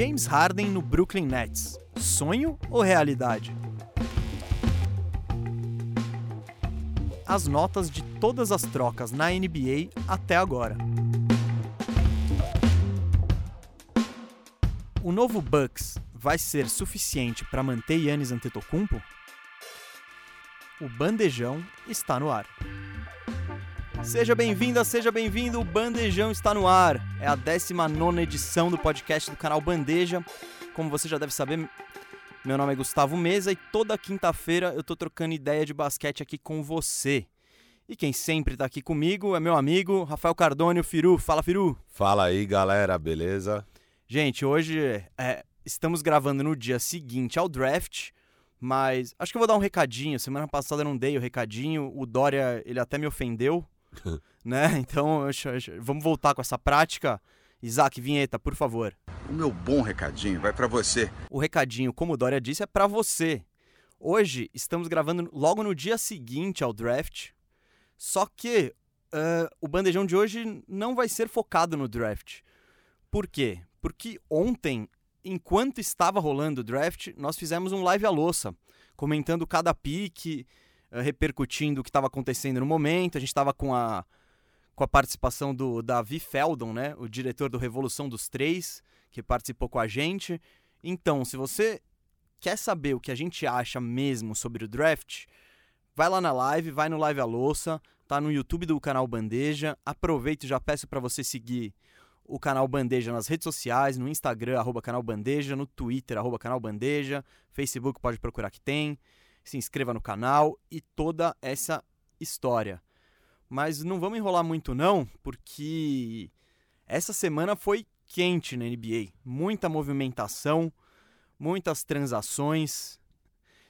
James Harden no Brooklyn Nets. Sonho ou realidade? As notas de todas as trocas na NBA até agora. O novo Bucks vai ser suficiente para manter Yannis Antetokounmpo? O bandejão está no ar. Seja bem-vinda, seja bem-vindo, o Bandejão está no ar. É a 19 edição do podcast do canal Bandeja. Como você já deve saber, meu nome é Gustavo Mesa e toda quinta-feira eu tô trocando ideia de basquete aqui com você. E quem sempre tá aqui comigo é meu amigo Rafael Cardone, o Firu. Fala, Firu. Fala aí, galera, beleza? Gente, hoje é, estamos gravando no dia seguinte ao draft, mas acho que eu vou dar um recadinho. Semana passada eu não dei o recadinho, o Dória, ele até me ofendeu, né? Então, vamos voltar com essa prática. Isaac, vinheta, por favor. O meu bom recadinho vai para você. O recadinho, como Dória disse, é para você. Hoje estamos gravando logo no dia seguinte ao draft, só que uh, o bandejão de hoje não vai ser focado no draft. Por quê? Porque ontem, enquanto estava rolando o draft, nós fizemos um live à louça, comentando cada pique, repercutindo o que estava acontecendo no momento. A gente estava com a, com a participação do Davi Feldon, né, o diretor do Revolução dos Três, que participou com a gente. Então, se você quer saber o que a gente acha mesmo sobre o draft, vai lá na live, vai no Live a Louça, tá no YouTube do canal Bandeja. Aproveito e já peço para você seguir o canal Bandeja nas redes sociais, no Instagram, arroba canal Bandeja, no Twitter, arroba canal Bandeja, Facebook pode procurar que tem se inscreva no canal e toda essa história. Mas não vamos enrolar muito não, porque essa semana foi quente na NBA. Muita movimentação, muitas transações.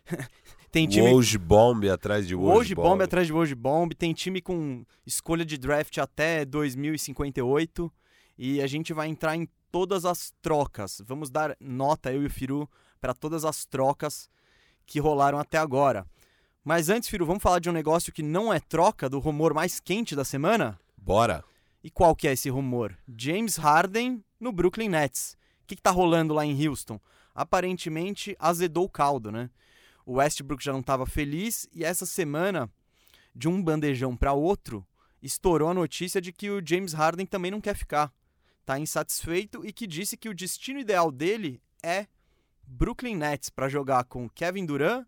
tem time Woj Bomb atrás de Woj Bomb. Bomb atrás de Woj Bomb. Tem time com escolha de draft até 2058 e a gente vai entrar em todas as trocas. Vamos dar nota eu e o Firu para todas as trocas que rolaram até agora. Mas antes, Firo, vamos falar de um negócio que não é troca do rumor mais quente da semana? Bora! E qual que é esse rumor? James Harden no Brooklyn Nets. O que, que tá rolando lá em Houston? Aparentemente azedou o caldo, né? O Westbrook já não estava feliz e essa semana, de um bandejão para outro, estourou a notícia de que o James Harden também não quer ficar. Tá insatisfeito e que disse que o destino ideal dele é Brooklyn Nets para jogar com Kevin Durant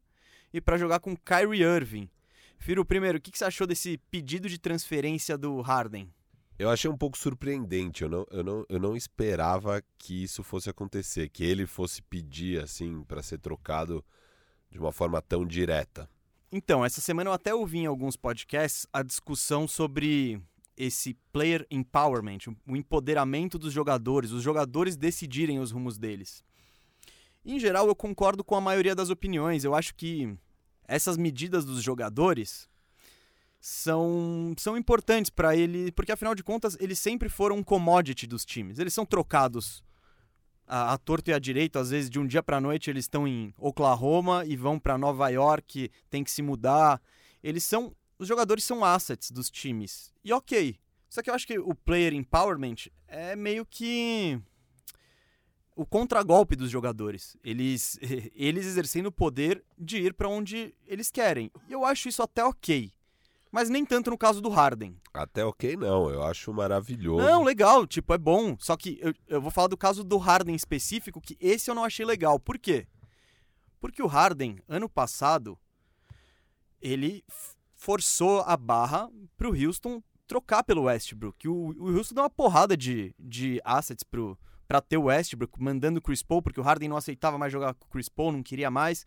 e para jogar com Kyrie Irving. Firo, primeiro, o que, você achou desse pedido de transferência do Harden? Eu achei um pouco surpreendente. Eu não, eu não, eu não esperava que isso fosse acontecer, que ele fosse pedir assim para ser trocado de uma forma tão direta. Então, essa semana eu até ouvi em alguns podcasts a discussão sobre esse player empowerment, o empoderamento dos jogadores, os jogadores decidirem os rumos deles. Em geral, eu concordo com a maioria das opiniões. Eu acho que essas medidas dos jogadores são, são importantes para ele, porque afinal de contas, eles sempre foram um commodity dos times. Eles são trocados a, a torto e a direito, às vezes de um dia para noite eles estão em Oklahoma e vão para Nova York, tem que se mudar. Eles são os jogadores são assets dos times. E OK. Só que eu acho que o player empowerment é meio que o contragolpe dos jogadores. Eles, eles exercendo o poder de ir para onde eles querem. E eu acho isso até ok. Mas nem tanto no caso do Harden. Até ok, não. Eu acho maravilhoso. Não, legal. Tipo, é bom. Só que eu, eu vou falar do caso do Harden específico, que esse eu não achei legal. Por quê? Porque o Harden, ano passado, ele forçou a barra pro Houston trocar pelo Westbrook. O, o Houston deu uma porrada de, de assets pro, para ter o Westbrook, mandando o Chris Paul, porque o Harden não aceitava mais jogar com o Chris Paul, não queria mais.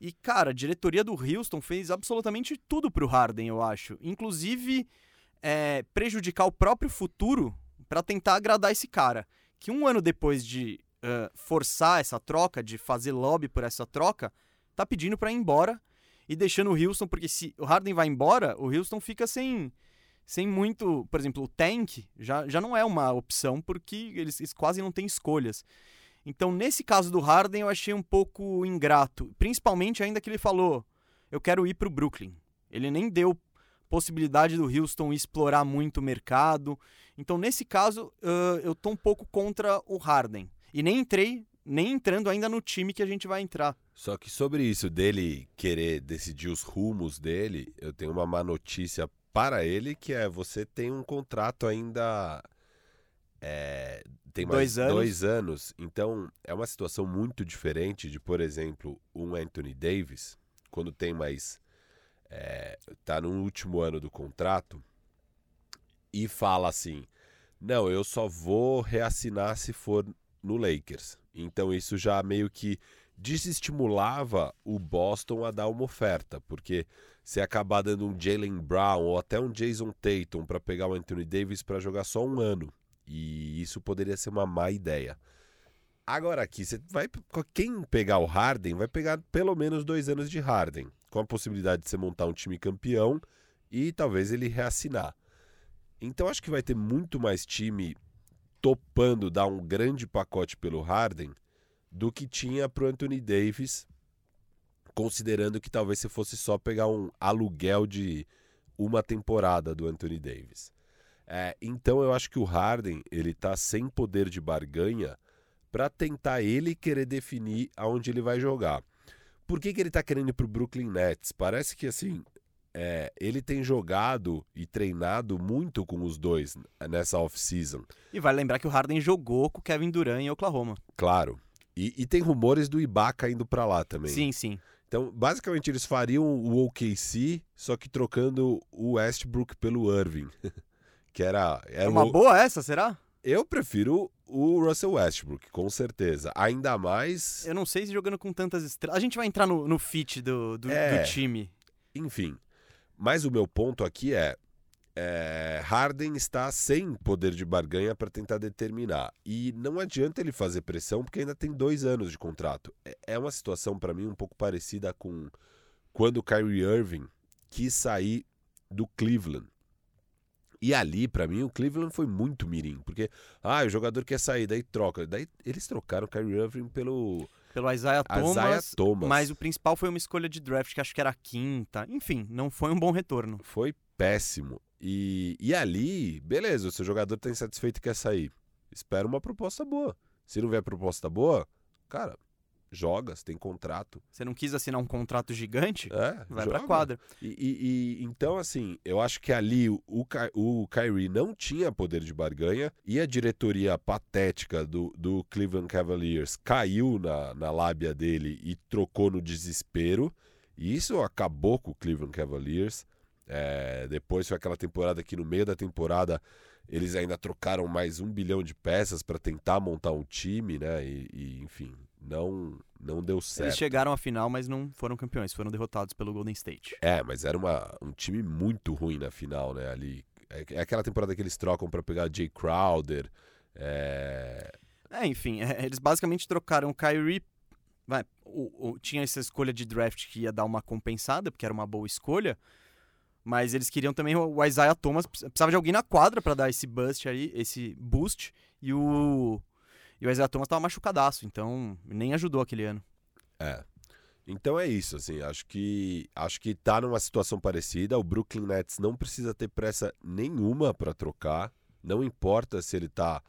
E, cara, a diretoria do Houston fez absolutamente tudo pro Harden, eu acho. Inclusive, é, prejudicar o próprio futuro para tentar agradar esse cara. Que um ano depois de uh, forçar essa troca, de fazer lobby por essa troca, tá pedindo para ir embora e deixando o Houston, porque se o Harden vai embora, o Houston fica sem sem muito. Por exemplo, o tank já, já não é uma opção porque eles, eles quase não têm escolhas. Então, nesse caso do Harden, eu achei um pouco ingrato. Principalmente ainda que ele falou: eu quero ir para o Brooklyn. Ele nem deu possibilidade do Houston explorar muito o mercado. Então, nesse caso, uh, eu tô um pouco contra o Harden. E nem entrei, nem entrando ainda no time que a gente vai entrar. Só que sobre isso dele querer decidir os rumos dele, eu tenho uma má notícia para ele, que é você tem um contrato ainda. É, tem mais Dois anos. dois anos. Então é uma situação muito diferente de, por exemplo, um Anthony Davis, quando tem mais. É, tá no último ano do contrato e fala assim: não, eu só vou reassinar se for no Lakers. Então isso já meio que desestimulava o Boston a dar uma oferta, porque se acabar dando um Jalen Brown ou até um Jason Tatum para pegar o Anthony Davis para jogar só um ano, e isso poderia ser uma má ideia. Agora aqui, você vai quem pegar o Harden vai pegar pelo menos dois anos de Harden, com a possibilidade de você montar um time campeão e talvez ele reassinar. Então acho que vai ter muito mais time topando dar um grande pacote pelo Harden do que tinha pro Anthony Davis, considerando que talvez se fosse só pegar um aluguel de uma temporada do Anthony Davis. É, então eu acho que o Harden ele tá sem poder de barganha para tentar ele querer definir aonde ele vai jogar. Por que, que ele tá querendo ir pro Brooklyn Nets? Parece que assim é, ele tem jogado e treinado muito com os dois nessa off-season. E vale lembrar que o Harden jogou com o Kevin Durant em Oklahoma. Claro. E, e tem rumores do Ibaka indo para lá também. Sim, sim. Então, basicamente, eles fariam o OKC, só que trocando o Westbrook pelo Irving. que era. era É uma o- boa essa, será? Eu prefiro o Russell Westbrook, com certeza. Ainda mais. Eu não sei se jogando com tantas estrelas. A gente vai entrar no, no fit do, do, É. do time. Enfim. Mas o meu ponto aqui é. É, Harden está sem poder de barganha para tentar determinar. E não adianta ele fazer pressão, porque ainda tem dois anos de contrato. É, é uma situação, para mim, um pouco parecida com quando o Kyrie Irving quis sair do Cleveland. E ali, para mim, o Cleveland foi muito mirim, porque ah, o jogador quer sair, daí troca. Daí eles trocaram o Kyrie Irving pelo Pelo Isaiah Thomas. Isaiah Thomas. Mas o principal foi uma escolha de draft, que acho que era a quinta. Enfim, não foi um bom retorno. Foi péssimo. E, e ali, beleza, o seu jogador tá insatisfeito e quer sair. Espera uma proposta boa. Se não vier proposta boa, cara, joga, você tem contrato. Você não quis assinar um contrato gigante? É, Vai joga. pra quadra. E, e- e- então, assim, eu acho que ali o, o, Ky- o Kyrie não tinha poder de barganha e a diretoria patética do, do Cleveland Cavaliers caiu na, na lábia dele e trocou no desespero. E isso acabou com o Cleveland Cavaliers. É, depois foi aquela temporada que no meio da temporada eles ainda trocaram mais um bilhão de peças para tentar montar um time, né? E, e, enfim, não, não deu certo. Eles chegaram à final, mas não foram campeões. Foram derrotados pelo Golden State. É, mas era uma, um time muito ruim na final, né? Ali. É, é aquela temporada que eles trocam pra pegar Jay Crowder. É... É, enfim, é, eles basicamente trocaram o Kyrie. Vai, o- o- tinha essa escolha de draft que ia dar uma compensada, porque era uma boa escolha. Mas eles queriam também o Isaiah Thomas. Precisava de alguém na quadra pra dar esse boost aí, esse boost. E o, e o Isaiah Thomas tava machucadaço, então nem ajudou aquele ano. é. Então é isso, assim, acho que acho que tá numa situação parecida. O Brooklyn Nets não precisa ter pressa nenhuma pra trocar. Não importa se ele tá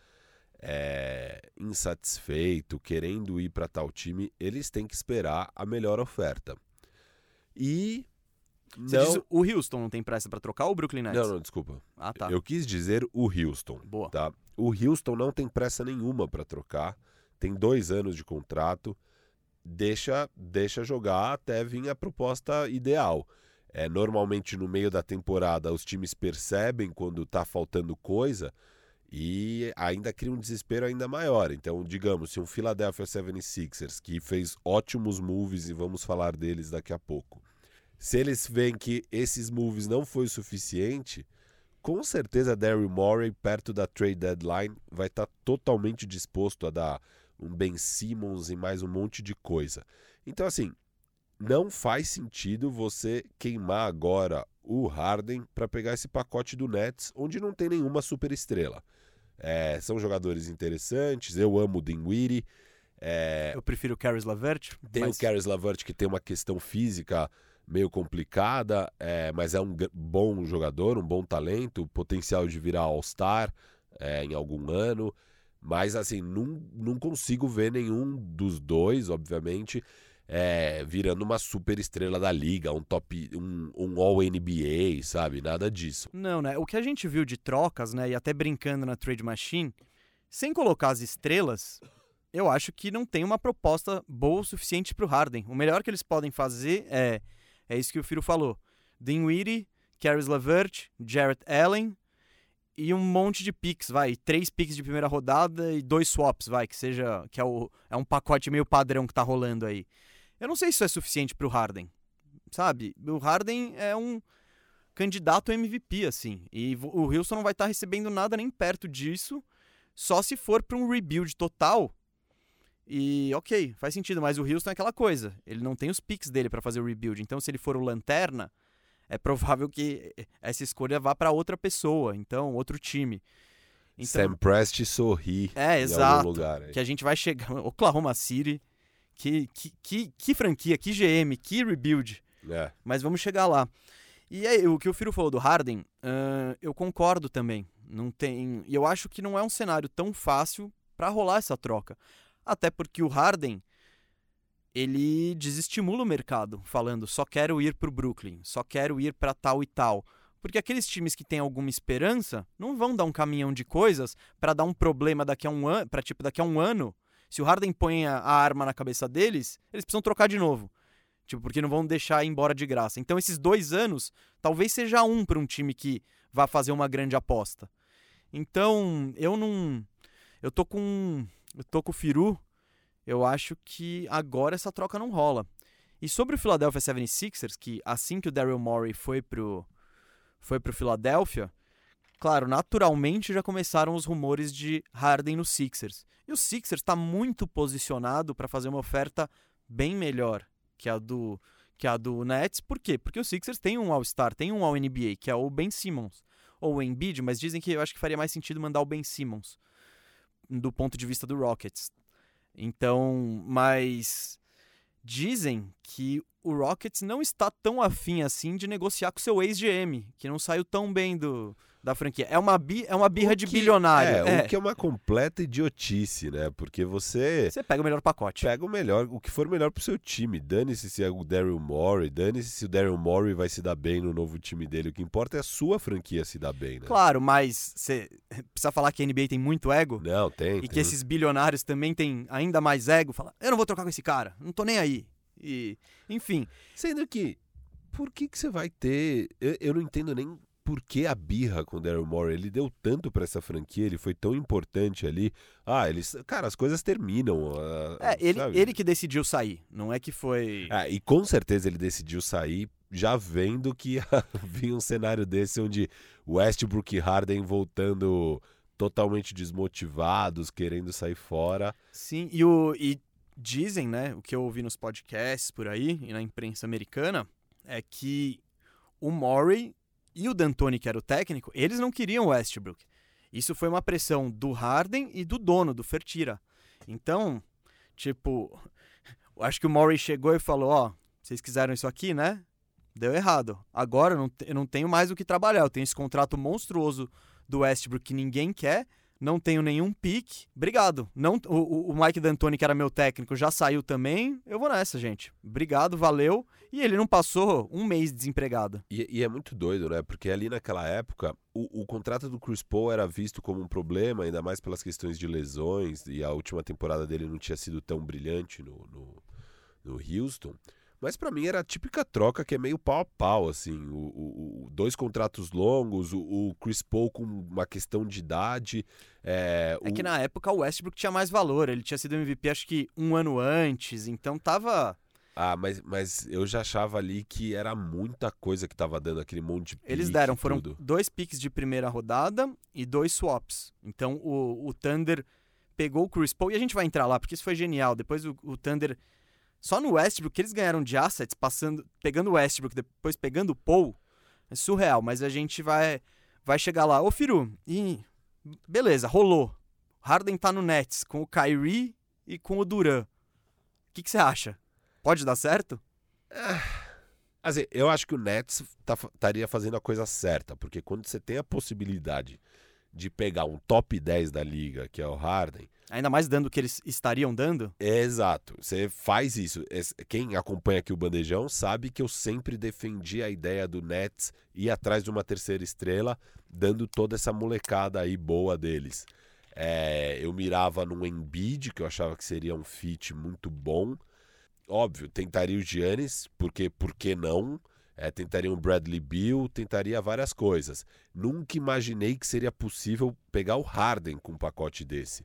é, insatisfeito, querendo ir pra tal time, eles têm que esperar a melhor oferta. E Você não, diz o Houston não tem pressa pra trocar ou o Brooklyn Nets? não, não, desculpa. Ah, tá. Eu quis dizer o Houston. Boa. Tá? O Houston não tem pressa nenhuma para trocar, tem dois anos de contrato, deixa, deixa jogar até vir a proposta ideal. É, normalmente no meio da temporada os times percebem quando tá faltando coisa e ainda cria um desespero ainda maior. Então, digamos, se um Philadelphia 76ers que fez ótimos moves e vamos falar deles daqui a pouco. Se eles veem que esses moves não foi o suficiente, com certeza Daryl Morey, perto da trade deadline, vai estar totalmente disposto a dar um Ben Simmons e mais um monte de coisa. Então, assim, não faz sentido você queimar agora o Harden para pegar esse pacote do Nets, onde não tem nenhuma super estrela. É, são jogadores interessantes, eu amo o Dinwiddie, é, Eu prefiro o Caris Lavert. tem mas... o Caris Lavert que tem uma questão física meio complicada, é, mas é um bom jogador, um bom talento, potencial de virar All-Star é, em algum ano. Mas, assim, não, não consigo ver nenhum dos dois, obviamente, é, virando uma super estrela da liga, um top, um, um All-NBA, sabe? Nada disso. Não, né? O que a gente viu de trocas, né? E até brincando na Trade Machine, sem colocar as estrelas, eu acho que não tem uma proposta boa o suficiente para o Harden. O melhor que eles podem fazer é, é isso que o Firo falou. Dinwiddie, Caris LeVert, Jarrett Allen e um monte de picks, vai, três picks de primeira rodada e dois swaps, vai, que seja, que é, o, é um pacote meio padrão que tá rolando aí. Eu não sei se isso é suficiente para o Harden, sabe? O Harden é um candidato MVP, assim, e o Wilson não vai estar tá recebendo nada nem perto disso, só se for para um rebuild total. E ok, faz sentido, mas o Houston é aquela coisa, ele não tem os picks dele para fazer o rebuild, então se ele for o lanterna, é provável que essa escolha vá para outra pessoa, então outro time. Então, Sam Prest sorri é, exato, lugar. Que a gente vai chegar. Oklahoma City, que, que, que, que franquia, que GM, que rebuild. É. Mas vamos chegar lá. E aí, o que o Firo falou do Harden, uh, eu concordo também. Não tem. E eu acho que não é um cenário tão fácil para rolar essa troca. Até porque o Harden ele desestimula o mercado, falando só quero ir para o Brooklyn, só quero ir para tal e tal. Porque aqueles times que têm alguma esperança não vão dar um caminhão de coisas para dar um problema daqui a um ano, para tipo daqui a um ano. Se o Harden põe a, arma na cabeça deles, eles precisam trocar de novo. Tipo, porque não vão deixar ir embora de graça. Então, esses dois anos, talvez seja um para um time que vá fazer uma grande aposta. Então, eu não. Eu tô com. Tô com o Firu eu acho que agora essa troca não rola. E sobre o Philadelphia 76ers, que assim que o Daryl Morey foi pro, foi pro Philadelphia, claro, naturalmente já começaram os rumores de Harden no Sixers. E o Sixers está muito posicionado para fazer uma oferta bem melhor que a do que a do Nets. Por quê? Porque o Sixers tem um All-Star, tem um All-NBA, que é o Ben Simmons. Ou o Embiid, mas dizem que eu acho que faria mais sentido mandar o Ben Simmons do ponto de vista do Rockets. Então, mas dizem que o Rockets não está tão afim assim de negociar com seu ex-GM, que não saiu tão bem do, da franquia. É uma, bi, é uma birra que, de bilionário. É, é, o que é uma completa idiotice, né? Porque você. Você pega o melhor pacote. Pega o melhor, o que for melhor pro seu time. Dane-se se é o Daryl Morey, dane-se se o Daryl Morey vai se dar bem no novo time dele. O que importa é a sua franquia se dar bem, né? Claro, mas você precisa falar que a NBA tem muito ego? Não, tem. E tem. que esses bilionários também têm ainda mais ego. Fala, eu não vou trocar com esse cara, não tô nem aí. E, enfim. Sendo que, por que, que você vai ter. Eu, eu não entendo nem por que a birra com o Daryl Morey? Ele deu tanto para essa franquia, ele foi tão importante ali. Ah, eles. Cara, as coisas terminam. Uh, é, ele, ele que decidiu sair, não é que foi. Ah, e com certeza ele decidiu sair já vendo que vinha um cenário desse onde Westbrook e Harden voltando totalmente desmotivados, querendo sair fora. Sim, e, o, e dizem, né, o que eu ouvi nos podcasts por aí e na imprensa americana, é que o Morey e o D'Antoni, que era o técnico, eles não queriam o Westbrook. Isso foi uma pressão do Harden e do dono, do Fertira. Então, tipo, acho que o Murray chegou e falou: Ó, oh, vocês quiseram isso aqui, né? Deu errado. Agora eu não, eu não tenho mais o que trabalhar. Eu tenho esse contrato monstruoso do Westbrook que ninguém quer não tenho nenhum pique. Obrigado. Não, o, o Mike D'Antoni, que era meu técnico, já saiu também. Eu vou nessa, gente. Obrigado, valeu. E ele não passou um mês desempregado. E, e é muito doido, né? Porque ali naquela época, o, o, contrato do Chris Paul era visto como um problema, ainda mais pelas questões de lesões. E a última temporada dele não tinha sido tão brilhante no, no, no Houston. Mas para mim era a típica troca que é meio pau a pau, assim. O, o, o dois contratos longos, o, o, Chris Paul com uma questão de idade. É, é que na época o Westbrook tinha mais valor. Ele tinha sido MVP acho que um ano antes, então tava. Ah, mas, mas eu já achava ali que era muita coisa que tava dando aquele monte de Eles deram, foram tudo. dois picks de primeira rodada e dois swaps. Então o, o Thunder pegou o Chris Paul, e a gente vai entrar lá, porque isso foi genial. Depois o, o Thunder só no Westbrook que eles ganharam de assets, passando, pegando o Westbrook, depois pegando o Paul, é surreal, mas a gente vai vai chegar lá. Ô, Firu, e beleza, rolou. Harden tá no Nets com o Kyrie e com o Duran. O que, você acha? Pode dar certo? É, assim, eu acho que o Nets tá, estaria fazendo a coisa certa, porque quando você tem a possibilidade de pegar um top 10 da liga, que é o Harden, Ainda mais dando o que eles estariam dando. é exato. Você faz isso. Quem acompanha aqui o Bandejão sabe que eu sempre defendi a ideia do Nets ir atrás de uma terceira estrela, dando toda essa molecada aí boa deles. É, eu mirava num Embiid, que eu achava que seria um fit muito bom. Óbvio, tentaria o Giannis, porque por que não? É, tentaria um Bradley Beal, tentaria várias coisas. Nunca imaginei que seria possível pegar o Harden com um pacote desse.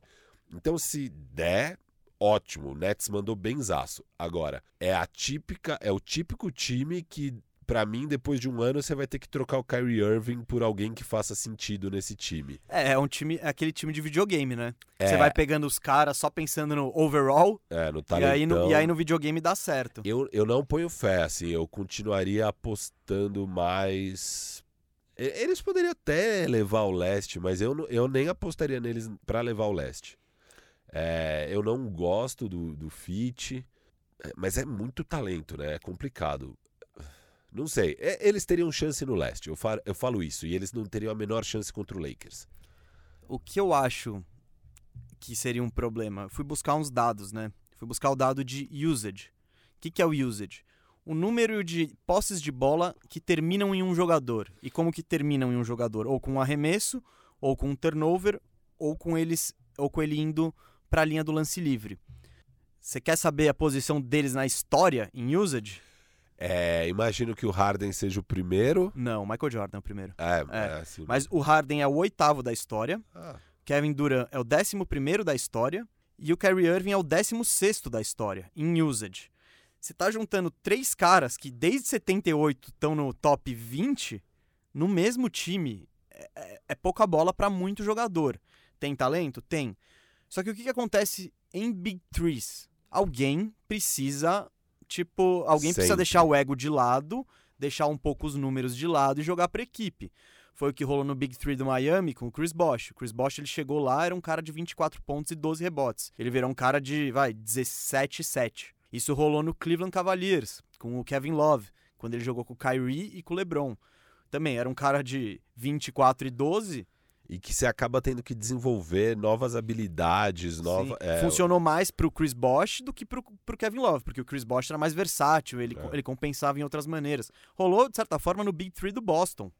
Então, se der, ótimo. O Nets mandou benzaço. Agora, é a típica, é o típico time que, pra mim, depois de um ano, você vai ter que trocar o Kyrie Irving por alguém que faça sentido nesse time. É, é um time, é aquele time de videogame, né? É. Você vai pegando os caras só pensando no overall É, no e talentão. aí, no, e aí no videogame dá certo. Eu, eu não ponho fé, assim, eu continuaria apostando mais. E- Eles poderiam até levar o leste, mas eu, eu nem apostaria neles pra levar o leste. É, eu não gosto do, do fit, é, mas é muito talento, né? É complicado. Não sei. É, Eles teriam chance no leste, eu falo, eu falo isso, e eles não teriam a menor chance contra o Lakers. O que eu acho que seria um problema? Fui buscar uns dados, né? Fui buscar o dado de usage. O que, que é o usage? O número de posses de bola que terminam em um jogador. E como que terminam em um jogador? Ou com um arremesso, ou com um turnover, ou com eles, ou com ele indo para a linha do lance livre. Você quer saber a posição deles na história em usage? É, imagino que o Harden seja o primeiro. Não, Michael Jordan é o primeiro. É, É, é assim. Mas o Harden é o oitavo da história. Ah, Kevin Durant é o 11 da história e o Kyrie Irving é o 16 da história, em usage. Você tá juntando três caras que desde 78 estão no top 20 no mesmo time. É, é- é pouca bola para muito jogador. Tem talento? Tem. Só que o que, que acontece em Big Threes? Alguém precisa, tipo, alguém precisa Sempre. deixar o ego de lado, deixar um pouco os números de lado e jogar pra equipe. Foi o que rolou no Big Three do Miami com o Chris Bosh. O Chris Bosh ele chegou lá, era um cara de 24 pontos e 12 rebotes. Ele virou um cara de, vai, 17 e 7. Isso rolou no Cleveland Cavaliers, com o Kevin Love, quando ele jogou com o Kyrie e com o LeBron. Também era um cara de 24 e 12. E que você acaba tendo que desenvolver novas habilidades, nova. É, Funcionou mais pro Chris Bosh do que pro, pro Kevin Love, porque o Chris Bosh era mais versátil, ele, É. ele compensava em outras maneiras. Rolou, de certa forma, no Big Three do Boston.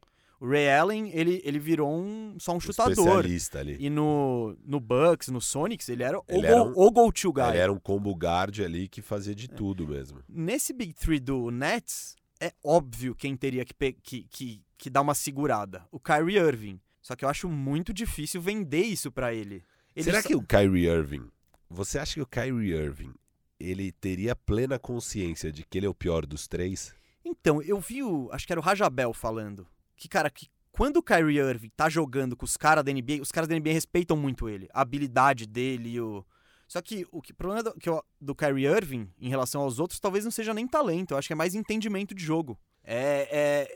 O Ray Allen, ele, ele virou um, só um chutador. especialista ali. E no, no Bucks, no Sonics, ele era o, Ele go, era um- o go-to guy. Ele era um combo guard ali que fazia de tudo mesmo. Nesse Big Three do Nets, é óbvio quem teria que, que, que, que dar uma segurada. O Kyrie Irving. Só que eu acho muito difícil vender isso pra ele. Ele Será só- que o Kyrie Irving. Você acha que o Kyrie Irving ele teria plena consciência de que ele é o pior dos três? Então, eu vi o. Acho que era o Rajabel falando. Que, cara, que quando o Kyrie Irving tá jogando com os caras da NBA, os caras da NBA respeitam muito ele. A habilidade dele e o. Só que o que- problema do, que eu- do Kyrie Irving em relação aos outros talvez não seja nem talento. Eu acho que é mais entendimento de jogo. É.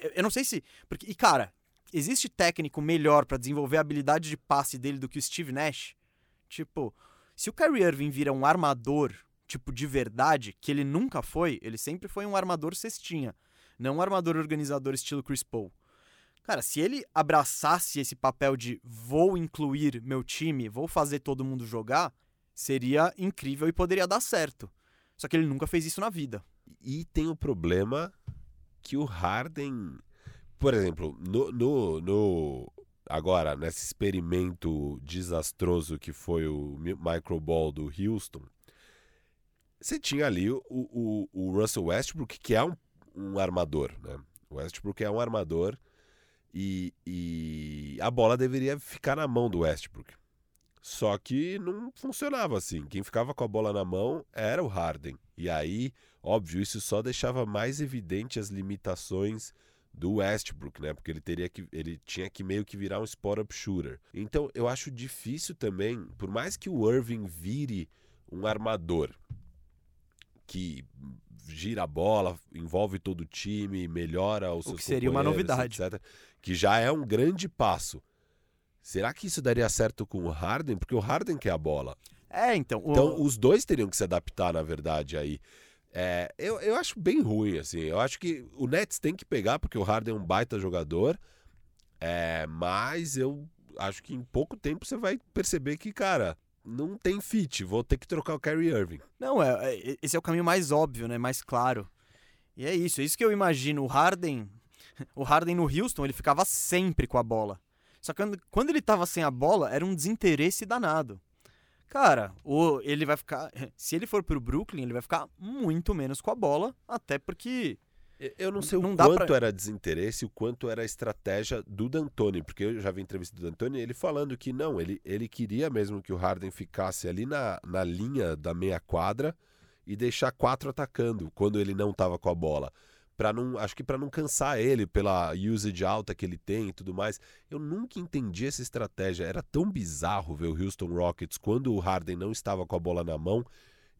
é- eu não sei se. Porque, e, cara, existe técnico melhor pra desenvolver a habilidade de passe dele do que o Steve Nash? Tipo, se o Kyrie Irving vira um armador, tipo, de verdade, que ele nunca foi, ele sempre foi um armador cestinha, não um armador organizador estilo Chris Paul. Cara, se ele abraçasse esse papel de vou incluir meu time, vou fazer todo mundo jogar, seria incrível e poderia dar certo. Só que ele nunca fez isso na vida. E tem o problema que o Harden. Por exemplo, no, no, no- agora, nesse experimento desastroso que foi o Mi- Microball do Houston, você tinha ali o, o, o Russell Westbrook, que é um, um armador, né? O Westbrook é um armador e, e a bola deveria ficar na mão do Westbrook. Só que não funcionava assim. Quem ficava com a bola na mão era o Harden. E aí, óbvio, isso só deixava mais evidente as limitações do Westbrook, né? Porque ele teria que ele tinha que meio que virar um spot-up shooter. Então, eu acho difícil também, por mais que o Irving vire um armador que gira a bola, envolve todo o time, melhora os O seus que seria uma novidade. etc, que já é um grande passo. Será que isso daria certo com o Harden? Porque o Harden quer a bola. É, então. o- Então, os dois teriam que se adaptar, na verdade, aí. É, eu, eu acho bem ruim, assim. Eu acho que o Nets tem que pegar, porque o Harden é um baita jogador. É, mas eu acho que em pouco tempo você vai perceber que, cara, não tem fit, vou ter que trocar o Kyrie Irving. Não, é, é, esse é o caminho mais óbvio, né? Mais claro. E é isso, é isso que eu imagino. O Harden, o Harden no Houston, ele ficava sempre com a bola. Só que quando, quando ele tava sem a bola, era um desinteresse danado. Cara, o, ele vai ficar. Se ele for pro Brooklyn, ele vai ficar muito menos com a bola, até porque. Eu não sei Não o quanto pra- era desinteresse o quanto era a estratégia do D'Antoni, porque eu já vi entrevista do D'Antoni ele falando que não, ele, ele queria mesmo que o Harden ficasse ali na, na linha da meia quadra e deixar quatro atacando quando ele não tava com a bola. Pra não, acho que para não cansar ele pela usage alta que ele tem e tudo mais. Eu nunca entendi essa estratégia. Era tão bizarro ver o Houston Rockets quando o Harden não estava com a bola na mão.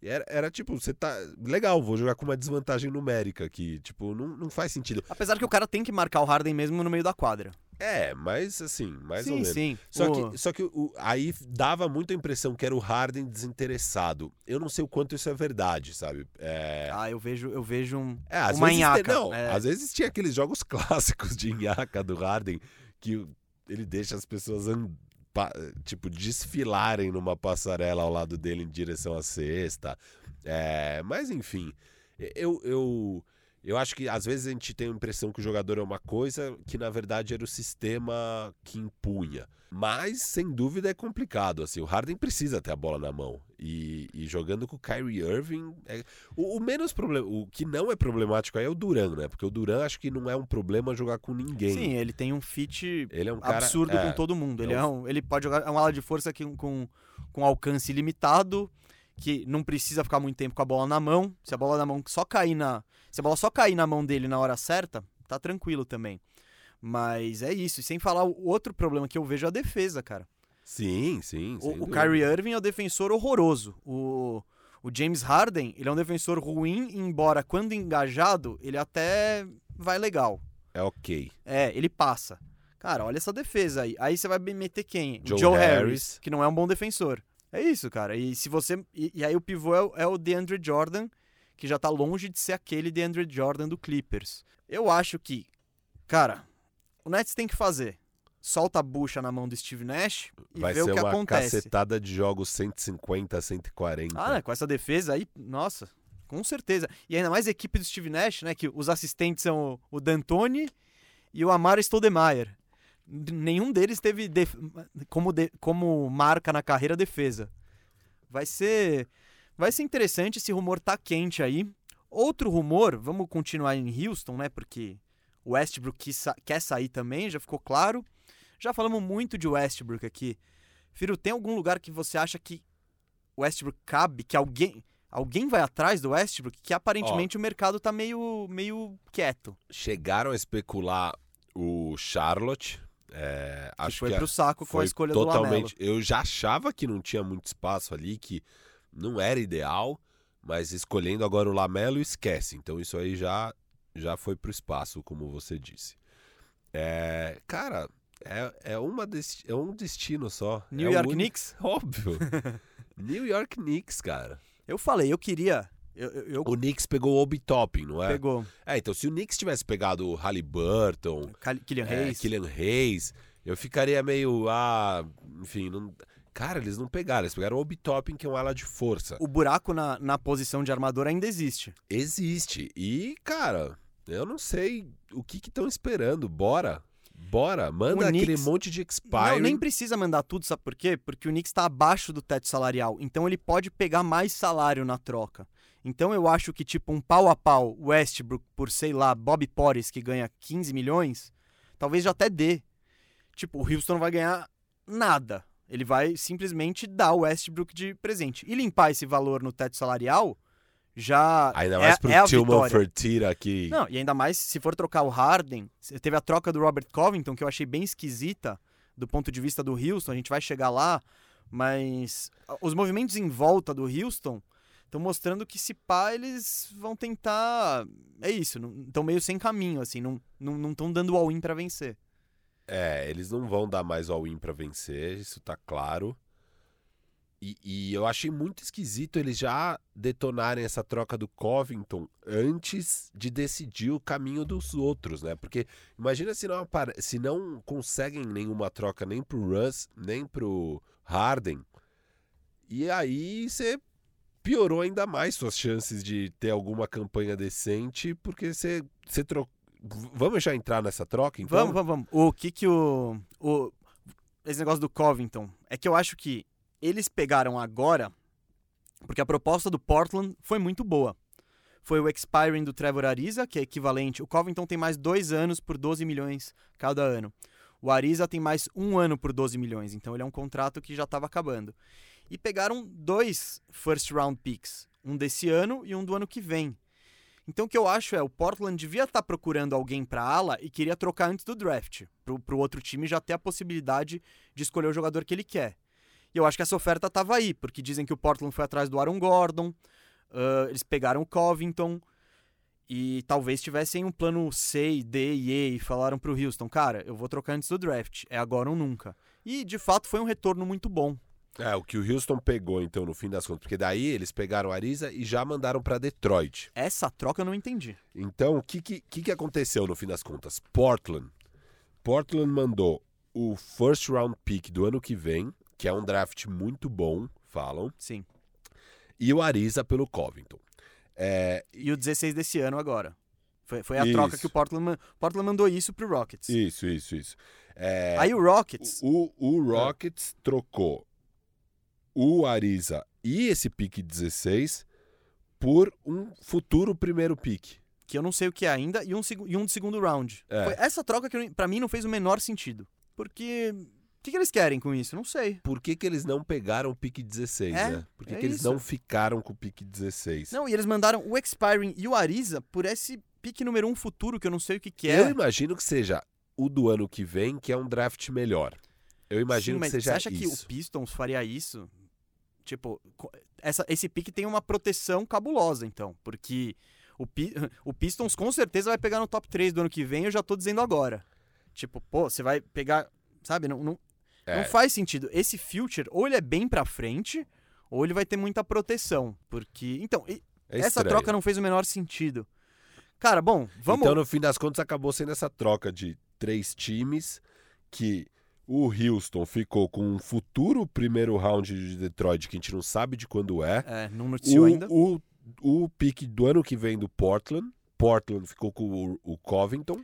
Era, era tipo, você tá. Legal, vou jogar com uma desvantagem numérica aqui. Tipo, não, não faz sentido. Apesar que o cara tem que marcar o Harden mesmo no meio da quadra. É, mas assim, mais sim, ou menos. sim. Só O- que, só que o- aí dava muita impressão que era o Harden desinteressado. Eu não sei o quanto isso é verdade, sabe? É, Ah, eu vejo, eu vejo um. é às uma vezes nhaca, tem- não, é. às vezes tinha aqueles jogos clássicos de nhaca do Harden que ele deixa as pessoas an- pa- tipo desfilarem numa passarela ao lado dele em direção à cesta. É, mas enfim, eu, eu eu acho que às vezes a gente tem a impressão que o jogador é uma coisa que na verdade era o sistema que impunha. Mas, sem dúvida, é complicado. Assim, o Harden precisa ter a bola na mão. E, e jogando com o Kyrie Irving. é- O, o menos problema. O que não é problemático aí é o Duran, né? Porque o Duran acho que não é um problema jogar com ninguém. Sim, ele tem um fit Ele é um cara. absurdo é, com todo mundo. Ele, é é um, ele pode jogar. É um ala de força que, com, com alcance limitado, que não precisa ficar muito tempo com a bola na mão. Se a bola na mão só cair na. Se a bola só cair na mão dele na hora certa, tá tranquilo também. Mas é isso. E sem falar, o outro problema que eu vejo é a defesa, cara. Sim, sim. O, o. Kyrie Irving é um defensor horroroso. O, o James Harden, ele é um defensor ruim, embora quando engajado, ele até vai legal. É ok. É, ele passa. Cara, olha essa defesa aí. Aí você vai meter quem? Joe Joe Harris, Harris. que não é um bom defensor. É isso, cara. E se você. E, e aí o pivô é, o- é o DeAndre Jordan, que já tá longe de ser aquele DeAndre Jordan do Clippers. Eu acho que, cara, o Nets tem que fazer. Solta a bucha na mão do Steve Nash e Vai vê o que uma acontece. cacetada de jogos 150, 140. Ah, né? com essa defesa aí, nossa, com certeza. E ainda mais a equipe do Steve Nash, né? Que os assistentes são o, o D'Antoni e o Amaro Stoudemire. Nenhum deles teve def- como, de- como marca na carreira defesa. Vai ser, vai ser interessante, esse rumor tá quente aí. Outro rumor, vamos continuar em Houston, né? Porque o Westbrook quis quer sair também, já ficou claro. Já falamos muito de Westbrook aqui. Firo, tem algum lugar que você acha que o Westbrook cabe, que alguém, alguém vai atrás do Westbrook, que aparentemente o mercado tá meio, meio quieto. Chegaram a especular o Charlotte. É, Que acho foi que pro saco com a escolha do Lamelo. totalmente. Eu já achava que não tinha muito espaço ali, que não era ideal, mas escolhendo agora o Lamelo, esquece. Então isso aí já, já foi pro espaço, como você disse. É, cara, é, é, uma desti- é um destino só. New é York único- Knicks? Óbvio. New York Knicks, cara. Eu falei, eu queria. Eu, eu, O Knicks pegou o Obi Topping, não é? pegou É, então se o Knicks tivesse pegado o Halliburton, Cal- Killian é, Hayes. Killian Hayes, eu ficaria meio, ah, enfim, não... cara, eles não pegaram, eles pegaram o Obi Topping, que é um ala de força. O buraco na, na posição de armador ainda existe. Existe. E, cara, eu não sei o que estão esperando. Bora. Bora. Manda O aquele Knicks- monte de Não, expire. nem precisa mandar tudo, sabe por quê? Porque o Knicks está abaixo do teto salarial. Então ele pode pegar mais salário na troca. Então eu acho que, tipo, um pau a pau Westbrook por, sei lá, Bob Porres, que ganha 15 milhões, talvez já até dê. Tipo, o Houston não vai ganhar nada. Ele vai simplesmente dar o Westbrook de presente. E limpar esse valor no teto salarial já Ainda é, mais pro é Tillman. Fertitta aqui. Não, e ainda mais se for trocar o Harden. Teve a troca do Robert Covington, que eu achei bem esquisita do ponto de vista do Houston. A gente vai chegar lá, mas os movimentos em volta do Houston estão mostrando que se pá, eles vão tentar. É isso, estão meio sem caminho, assim, não estão não, estão dando all-in pra vencer. É, eles não vão dar mais all-in pra vencer, isso tá claro. E, e eu achei muito esquisito eles já detonarem essa troca do Covington antes de decidir o caminho dos outros, né? Porque imagina se não, se não conseguem nenhuma troca nem pro Russ, nem pro Harden. E aí você piorou ainda mais suas chances de ter alguma campanha decente, porque você, você trocou. Vamos já entrar nessa troca, então? Vamos, vamos, vamos. O que que o, o. Esse negócio do Covington. É que eu acho que eles pegaram agora. Porque a proposta do Portland foi muito boa. Foi o expiring do Trevor Ariza, que é equivalente. O Covington tem mais dois anos por 12 milhões cada ano. O Ariza tem mais um ano por 12 milhões. Então ele é um contrato que já estava acabando. E pegaram dois first round picks. Um desse ano e um do ano que vem. Então o que eu acho é, o Portland devia estar procurando alguém para ala e queria trocar antes do draft, pro, pro outro time já ter a possibilidade de escolher o jogador que ele quer. E eu acho que essa oferta estava aí, porque dizem que o Portland foi atrás do Aaron Gordon, uh, eles pegaram o Covington e talvez tivessem um plano C, D e E e falaram pro Houston, cara, eu vou trocar antes do draft, é agora ou nunca. E de fato foi um retorno muito bom. É, o que o Houston pegou, então, no fim das contas. Porque daí eles pegaram a Ariza e já mandaram para Detroit. Essa troca eu não entendi. Então, o que, que, que, aconteceu no fim das contas? Portland. Portland mandou o first round pick do ano que vem, que é um draft muito bom, falam, Sim. e o Ariza pelo Covington. É, E o 16 desse ano agora. Foi, foi a Isso. troca que o Portland, Portland mandou isso pro Rockets. isso, isso, isso. É, Aí o Rockets. o, o Rockets trocou o Ariza e esse pick 16 por um futuro primeiro pick. que eu não sei o que é ainda, e um, e um de segundo round. É. Foi essa troca que eu pra mim não fez o menor sentido. Porque. O que, que eles querem com isso? Não sei. Por que, que eles não pegaram o pick 16, É, né? Por que, é que eles isso. não ficaram com o pick 16? Não, e eles mandaram o Expiring e o Ariza por esse pique número um futuro, que eu não sei o que, que Eu é. imagino que seja o do ano que vem, que é um draft melhor. Eu imagino Sim, que seja você acha que isso. o Pistons faria isso? Tipo, essa, esse pique tem uma proteção cabulosa, então. Porque o, o Pistons com certeza vai pegar no top 3 do ano que vem, eu já tô dizendo agora. Tipo, pô, você vai pegar. Sabe? Não, não, É. não faz sentido. Esse future, ou ele é bem pra frente, ou ele vai ter muita proteção. Porque. Então, e- É essa troca não fez o menor sentido. Cara, bom, vamos. Então, no fim das contas, acabou sendo essa troca de três times que o Houston ficou com um futuro primeiro round de Detroit, que a gente não sabe de quando é. É, não noticiou O, ainda. o, o pick do ano que vem do Portland. Portland ficou com o, o Covington.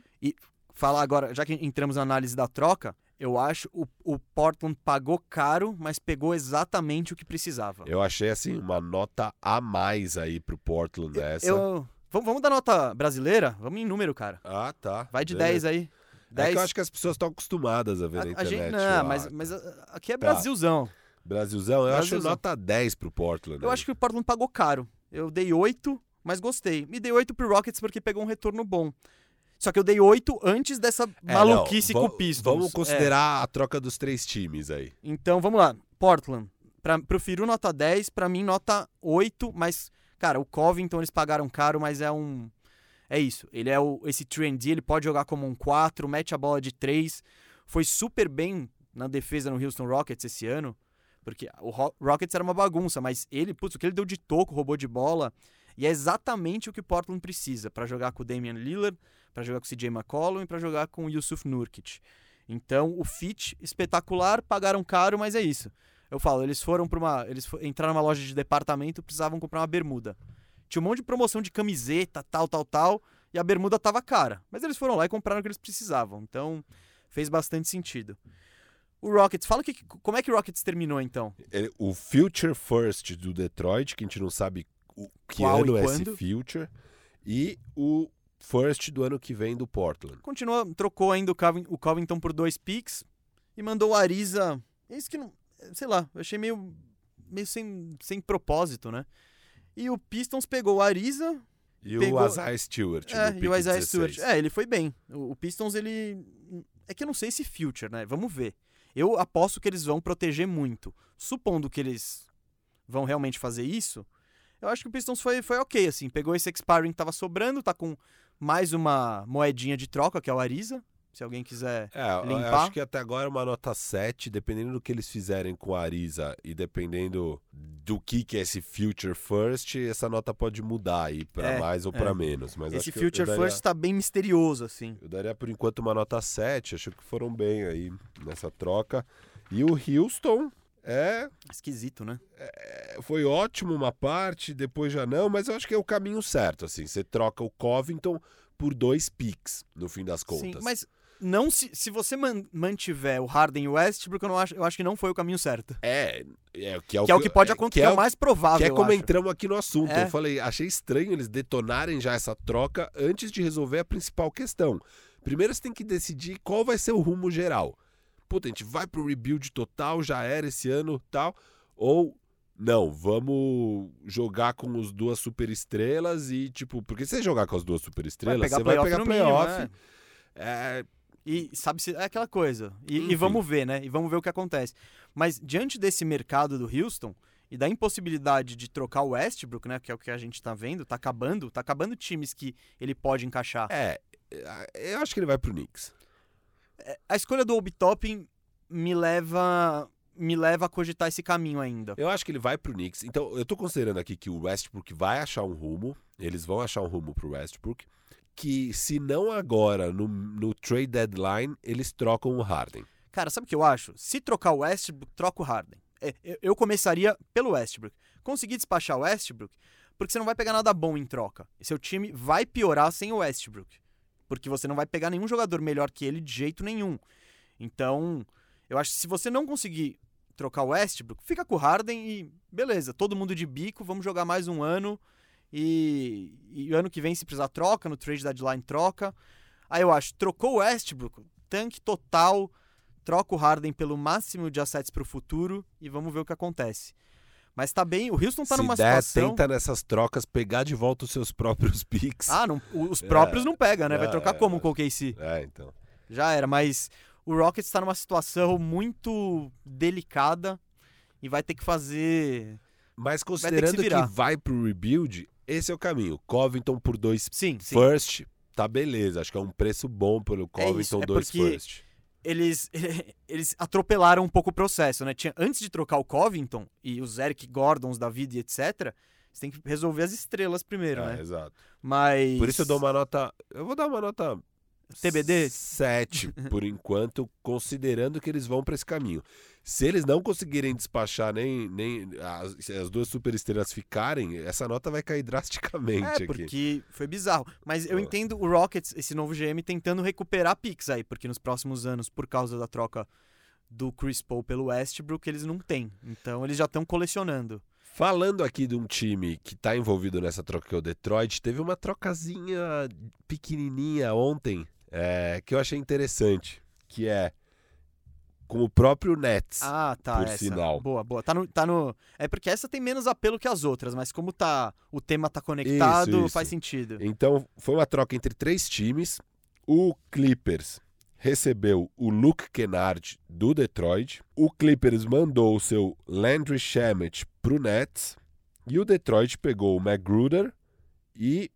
falar agora, já que entramos na análise da troca, eu acho o, o Portland pagou caro, mas pegou exatamente o que precisava. Eu achei assim uma nota a mais aí pro Portland nessa. Eu- vamos, vamos dar nota brasileira? Vamos em número, cara. Ah, tá. Vai de Beleza. 10 aí. É 10. que eu acho que as pessoas estão acostumadas a ver na a, a internet. gente, não, lá. mas, mas uh, aqui é Tá. Brasilzão. Brasilzão, eu acho Brasilzão. nota 10 pro Portland. Eu aí. acho que o Portland pagou caro. Eu dei 8, mas gostei. Me dei 8 pro Rockets porque pegou um retorno bom. Só que eu dei 8 antes dessa É, maluquice não, com o Pistons. Vamos É. considerar a troca dos três times aí. Então vamos lá. Portland. Pra, pro Firu, nota 10. Pra mim, nota 8. Mas, cara, o Covington eles pagaram caro, mas é um. É isso. Ele é o, esse trendy, ele pode jogar como um 4, mete a bola de 3. Foi super bem na defesa no Houston Rockets esse ano. Porque o Ro- Rockets era uma bagunça, mas ele, putz, o que ele deu de toco, roubou de bola. E é exatamente o que Portland precisa pra jogar com o Damian Lillard, pra jogar com o CJ McCollum e pra jogar com o Yusuf Nurkic. Então, o fit espetacular, pagaram caro, mas é isso. Eu falo, eles foram para uma, eles entraram numa loja de departamento, precisavam comprar uma bermuda. Tinha um monte de promoção de camiseta, tal, tal, tal, e a bermuda tava cara. Mas eles foram lá e compraram o que eles precisavam. Então, fez bastante sentido. O Rockets, fala que, como é que o Rockets terminou então? O Future First do Detroit, que a gente não sabe o que Qual ano é esse Future. E o First do ano que vem do Portland. Continua, trocou ainda o, Coving- o Covington por dois picks e mandou o Ariza. Isso que não. Sei lá, eu achei meio, meio sem, sem propósito, né? E o Pistons pegou o Ariza, E Pegou- o Isaiah Stewart. É, e o Isaiah 16. Stewart. É, ele foi bem. O, o Pistons, ele. É que eu não sei se future, né? Vamos ver. Eu aposto que eles vão proteger muito. Supondo que eles vão realmente fazer isso, eu acho que o Pistons foi, foi ok, assim. Pegou esse expiring que tava sobrando, tá com mais uma moedinha de troca, que é o Ariza. Se alguém quiser. É, eu limpar. acho que até agora é uma nota 7, dependendo do que eles fizerem com a Arisa e dependendo do que, que é esse Future First, essa nota pode mudar aí pra É, mais ou é. pra menos. Mas Esse que eu- eu Future daria- First tá bem misterioso, assim. Eu daria por enquanto uma nota 7, acho que foram bem aí nessa troca. E o Houston é, Esquisito, né? é, foi ótimo uma parte, depois já não, mas eu acho que é o caminho certo, assim. Você troca o Covington por dois picks, no fim das contas. Sim, mas não se, se você man- mantiver o Harden e o Westbrook, eu, não acho, eu acho que não foi o caminho certo. É, é, que é o Que é o que pode é- acontecer, que é é o mais provável. Que é como acho. entramos aqui no assunto. É. Eu falei, achei estranho eles detonarem já essa troca antes de resolver a principal questão. Primeiro você tem que decidir qual vai ser o rumo geral. Puta, a gente vai pro rebuild total, já era esse ano tal, ou não, vamos jogar com as duas superestrelas e tipo, porque se você jogar com as duas superestrelas, você vai playoff pegar no mínimo, playoff. é. É, E sabe se é aquela coisa. E, e Enfim. vamos ver, né? E vamos ver o que acontece. Mas diante desse mercado do Houston e da impossibilidade de trocar o Westbrook, né? Que é o que a gente tá vendo, tá acabando, tá acabando times que ele pode encaixar. é, eu acho que ele vai pro Knicks. A escolha do Obi Toppin me leva me leva a cogitar esse caminho ainda. Eu acho que ele vai pro Knicks. Então, eu tô considerando aqui que o Westbrook vai achar um rumo. Eles vão achar um rumo pro Westbrook. Que se não agora, no, no trade deadline, eles trocam o Harden. Cara, sabe o que eu acho? Se trocar o Westbrook, troca o Harden. É, eu- começaria pelo Westbrook. Conseguir despachar o Westbrook, porque você não vai pegar nada bom em troca. Seu time vai piorar sem o Westbrook. Porque você não vai pegar nenhum jogador melhor que ele de jeito nenhum. Então, eu acho que se você não conseguir trocar o Westbrook, fica com o Harden e beleza, todo mundo de bico, vamos jogar mais um ano. E, e ano que vem, se precisar troca, no trade deadline troca. Aí eu acho, trocou o Westbrook, tanque total, troca o Harden pelo máximo de assets pro futuro e vamos ver o que acontece. Mas tá bem, o Houston tá se numa der, situação... tenta nessas trocas pegar de volta os seus próprios picks. Ah, não, os próprios É. não pega, né? Vai É, trocar é, como é. com o KC? É, então. Já era, mas o Rockets tá numa situação muito delicada e vai ter que fazer... Mas que considerando se que, virar. vai pro rebuild, esse é o caminho. Covington por dois Sim, sim. first, tá beleza. Acho que é um preço bom pelo Covington é dois porque- first. eles, eles atropelaram um pouco o processo, né? Tinha, antes de trocar o Covington e os Eric Gordons da vida e etc., você tem que resolver as estrelas primeiro, É, né? exato. Mas. Por isso eu dou uma nota. Eu vou dar uma nota. TBD? 7, por enquanto, considerando que eles vão para esse caminho. Se eles não conseguirem despachar nem, nem as, as duas superestrelas ficarem, essa nota vai cair drasticamente É, aqui. porque foi bizarro. Mas eu entendo o Rockets, esse novo GM, tentando recuperar picks aí, porque nos próximos anos, por causa da troca do Chris Paul pelo Westbrook, eles não têm. Então eles já estão colecionando. Falando aqui de um time que está envolvido nessa troca que é o Detroit, teve uma trocazinha pequenininha ontem é, que eu achei interessante, que é com o próprio Nets. Ah, tá. Por essa. sinal. Boa, boa. Tá no, tá no. É porque essa tem menos apelo que as outras, mas como tá. O tema tá conectado, Isso, isso. faz sentido. Então, foi uma troca entre três times. O Clippers recebeu o Luke Kennard do Detroit. O Clippers mandou o seu Landry Shamet pro Nets. E o Detroit pegou o Magruder e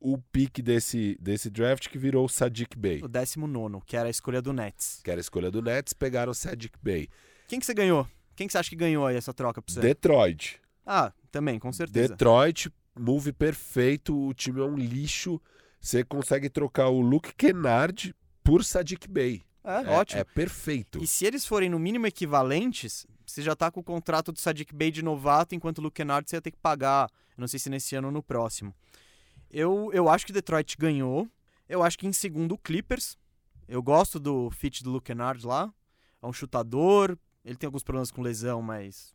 o pique desse, desse draft que virou o Sadiq Bey. O 19, que era a escolha do Nets. Que era a escolha do Nets, pegaram o Sadiq Bey. Quem que você ganhou? Quem que você acha que ganhou aí essa troca pra você? Detroit. Ah, também, com certeza. Detroit, move perfeito. O time é um lixo. Você consegue trocar o Luke Kennard por Sadiq Bey. É, É, ótimo. é perfeito. E se eles forem no mínimo equivalentes, você já tá com o contrato do Sadiq Bey de novato, enquanto o Luke Kennard você ia ter que pagar, não sei se nesse ano ou no próximo. Eu, eu acho que Detroit ganhou. Eu acho que em segundo o Clippers. Eu gosto do fit do Luke Kennard lá. É um chutador. Ele tem alguns problemas com lesão, mas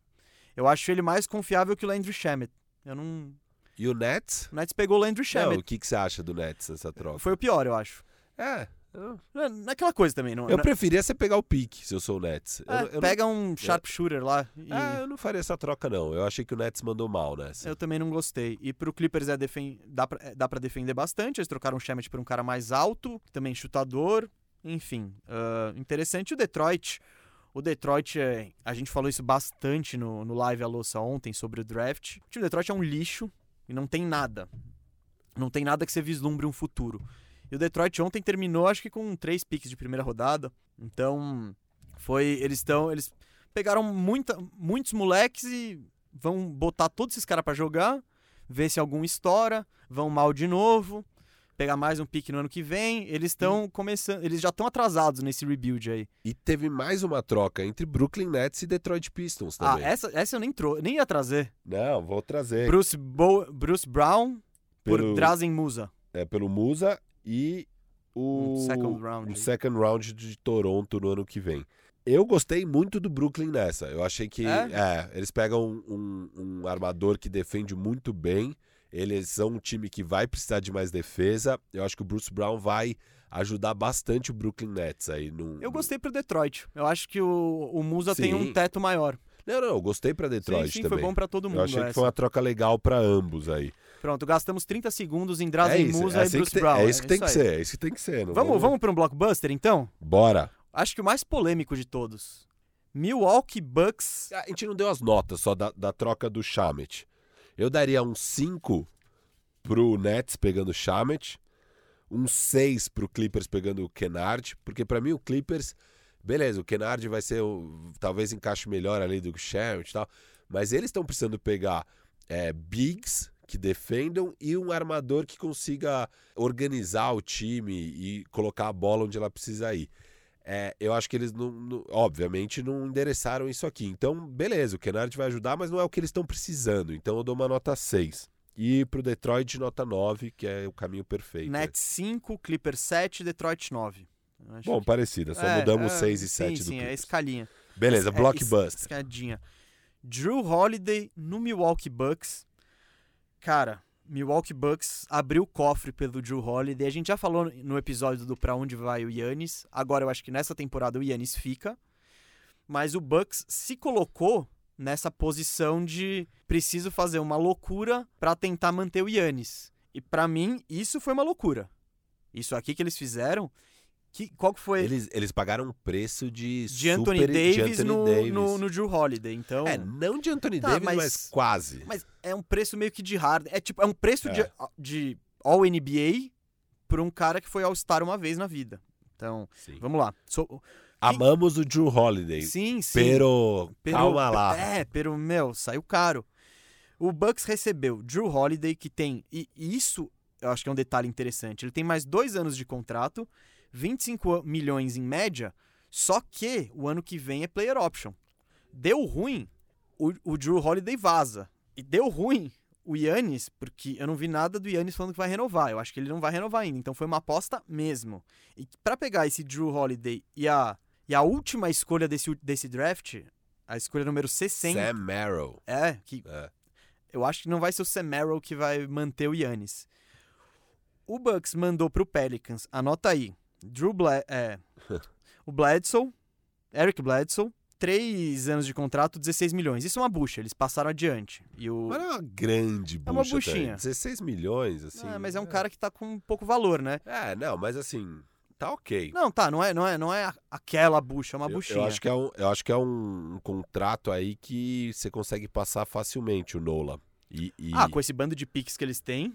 eu acho ele mais confiável que o Landry Shamet. Eu não. E o Nets? O Nets pegou o Landry Não, Shamet. o que, que você acha do Nets nessa troca? Foi o pior, eu acho. É, Não é- não é aquela coisa também, não. eu não- preferia você pegar o pique, se eu sou o Nets. Eu é, não- eu, pega um sharpshooter lá. E... não, ah, eu não faria essa troca, não. Eu achei que o Nets mandou mal nessa. Eu também não gostei. E pro Clippers é defen dá, pra, é, dá pra defender bastante. Eles trocaram o Shemet por um cara mais alto, também chutador. Enfim, ah, interessante o Detroit. O Detroit, é, a gente falou isso bastante no, no Live a Louça ontem sobre o draft. O time do Detroit é um lixo e não tem nada. Não tem nada que você vislumbre um futuro. E o Detroit ontem terminou, acho que com três piques de primeira rodada. Então, foi. Eles estão. Eles pegaram muita, muitos moleques e vão botar todos esses caras para jogar, ver se algum estoura, vão mal de novo, pegar mais um pique no ano que vem. Eles estão começando. Eles já estão atrasados nesse rebuild aí. E teve mais uma troca entre Brooklyn Nets e Detroit Pistons Ah, também. essa, essa eu nem, trou nem ia trazer. Não, vou trazer. Bruce, Bo Bruce Brown por Pelo- Drazen Musa. É, pelo Musa e o Um second round um second round de Toronto no ano que vem. Eu gostei muito do Brooklyn nessa. Eu achei que É? é, eles pegam um, um armador que defende muito bem. Eles são um time que vai precisar de mais defesa. Eu acho que o Bruce Brown vai ajudar bastante o Brooklyn Nets aí. No, Eu gostei pro Detroit. Eu acho que o, o Musa tem um Sim. teto maior. Não, não, eu gostei pra Detroit sim, sim, também. foi bom pra todo mundo. eu achei que essa. foi uma troca legal pra ambos aí. Pronto, gastamos 30 segundos em É Drazen isso, Musa é e assim Bruce que tem, Brown. é isso que tem que ser, é isso que tem que ser. não Vamos, vamos para um blockbuster então? Bora. Acho que o mais polêmico de todos. Milwaukee Bucks. A gente não deu as notas só da, da troca do Shamet. Eu daria um 5 pro Nets pegando o Shamet, um 6 pro Clippers pegando o Kennard, porque pra mim o Clippers, beleza, o Kennard vai ser o, talvez encaixe melhor ali do que o Shamet e tal, mas eles estão precisando pegar é, bigs que defendam e um armador que consiga organizar o time e colocar a bola onde ela precisa ir. É, eu acho que eles, não, não- obviamente, não endereçaram isso aqui. Então, beleza, o Kennard vai ajudar, mas não é o que eles estão precisando. Então, eu dou uma nota 6. E pro Detroit, nota 9, que é o caminho perfeito. Nets 5, Clippers 7, Detroit 9. Eu acho Bom, que- parecida, só É, mudamos é, 6 e sim, 7 do Sim, é Clippers. escalinha. Beleza, É, blockbuster. es- Escadinha. Drew Holiday no Milwaukee Bucks. Cara, Milwaukee Bucks abriu o cofre pelo Drew Holiday. A gente já falou no episódio do Pra Onde Vai o Yannis. Agora eu acho que nessa temporada o Yannis fica. Mas o Bucks se colocou nessa posição de preciso fazer uma loucura pra tentar manter o Yannis. E pra mim, isso foi uma loucura. Isso aqui que eles fizeram, que, qual que foi Eles, eles pagaram um preço de, de Anthony super, de Davis, Anthony no, Davis. No, no Drew Holiday. Então, É, não de Anthony Tá, Davis, mas... mas- quase. mas é um preço meio que de hard. É tipo, é um preço de, É. de All NBA por um cara que foi All-Star uma vez na vida. Então, Sim. vamos lá. So- Amamos o Drew Holiday. sim, sim. Pero, Pero- calma lá. É, pero, meu, saiu caro. O Bucks recebeu Drew Holiday, que tem. E e isso eu acho que é um detalhe interessante. Ele tem mais dois anos de contrato, 25 milhões em média, só que o ano que vem é player option. Deu ruim, o, o Drew Holiday vaza. E deu ruim o Yannis, porque eu não vi nada do Yannis falando que vai renovar. Eu acho que ele não vai renovar ainda. Então foi uma aposta mesmo. E pra pegar esse Drew Holiday e a, e a última escolha desse, desse draft, a escolha número 60. Sam Merrill. É, que É. eu acho que não vai ser o Sam Merrill que vai manter o Yannis. O Bucks mandou pro Pelicans, anota aí, Drew Ble é, o Bledsoe, Eric Bledsoe, três anos de contrato, 16 milhões. Isso é uma bucha, eles passaram adiante. E o... Mas não é uma grande bucha. É uma também. buchinha. 16 milhões, assim. Ah, mas é um cara que tá com pouco valor, né? É, não, mas assim, tá ok. Não, tá, não é, não é, não é aquela bucha, é uma Eu- buchinha. Eu, acho que é, um, eu acho que é um, um contrato aí que você consegue passar facilmente o Nola. E, e- Ah, com esse bando de piques que eles têm,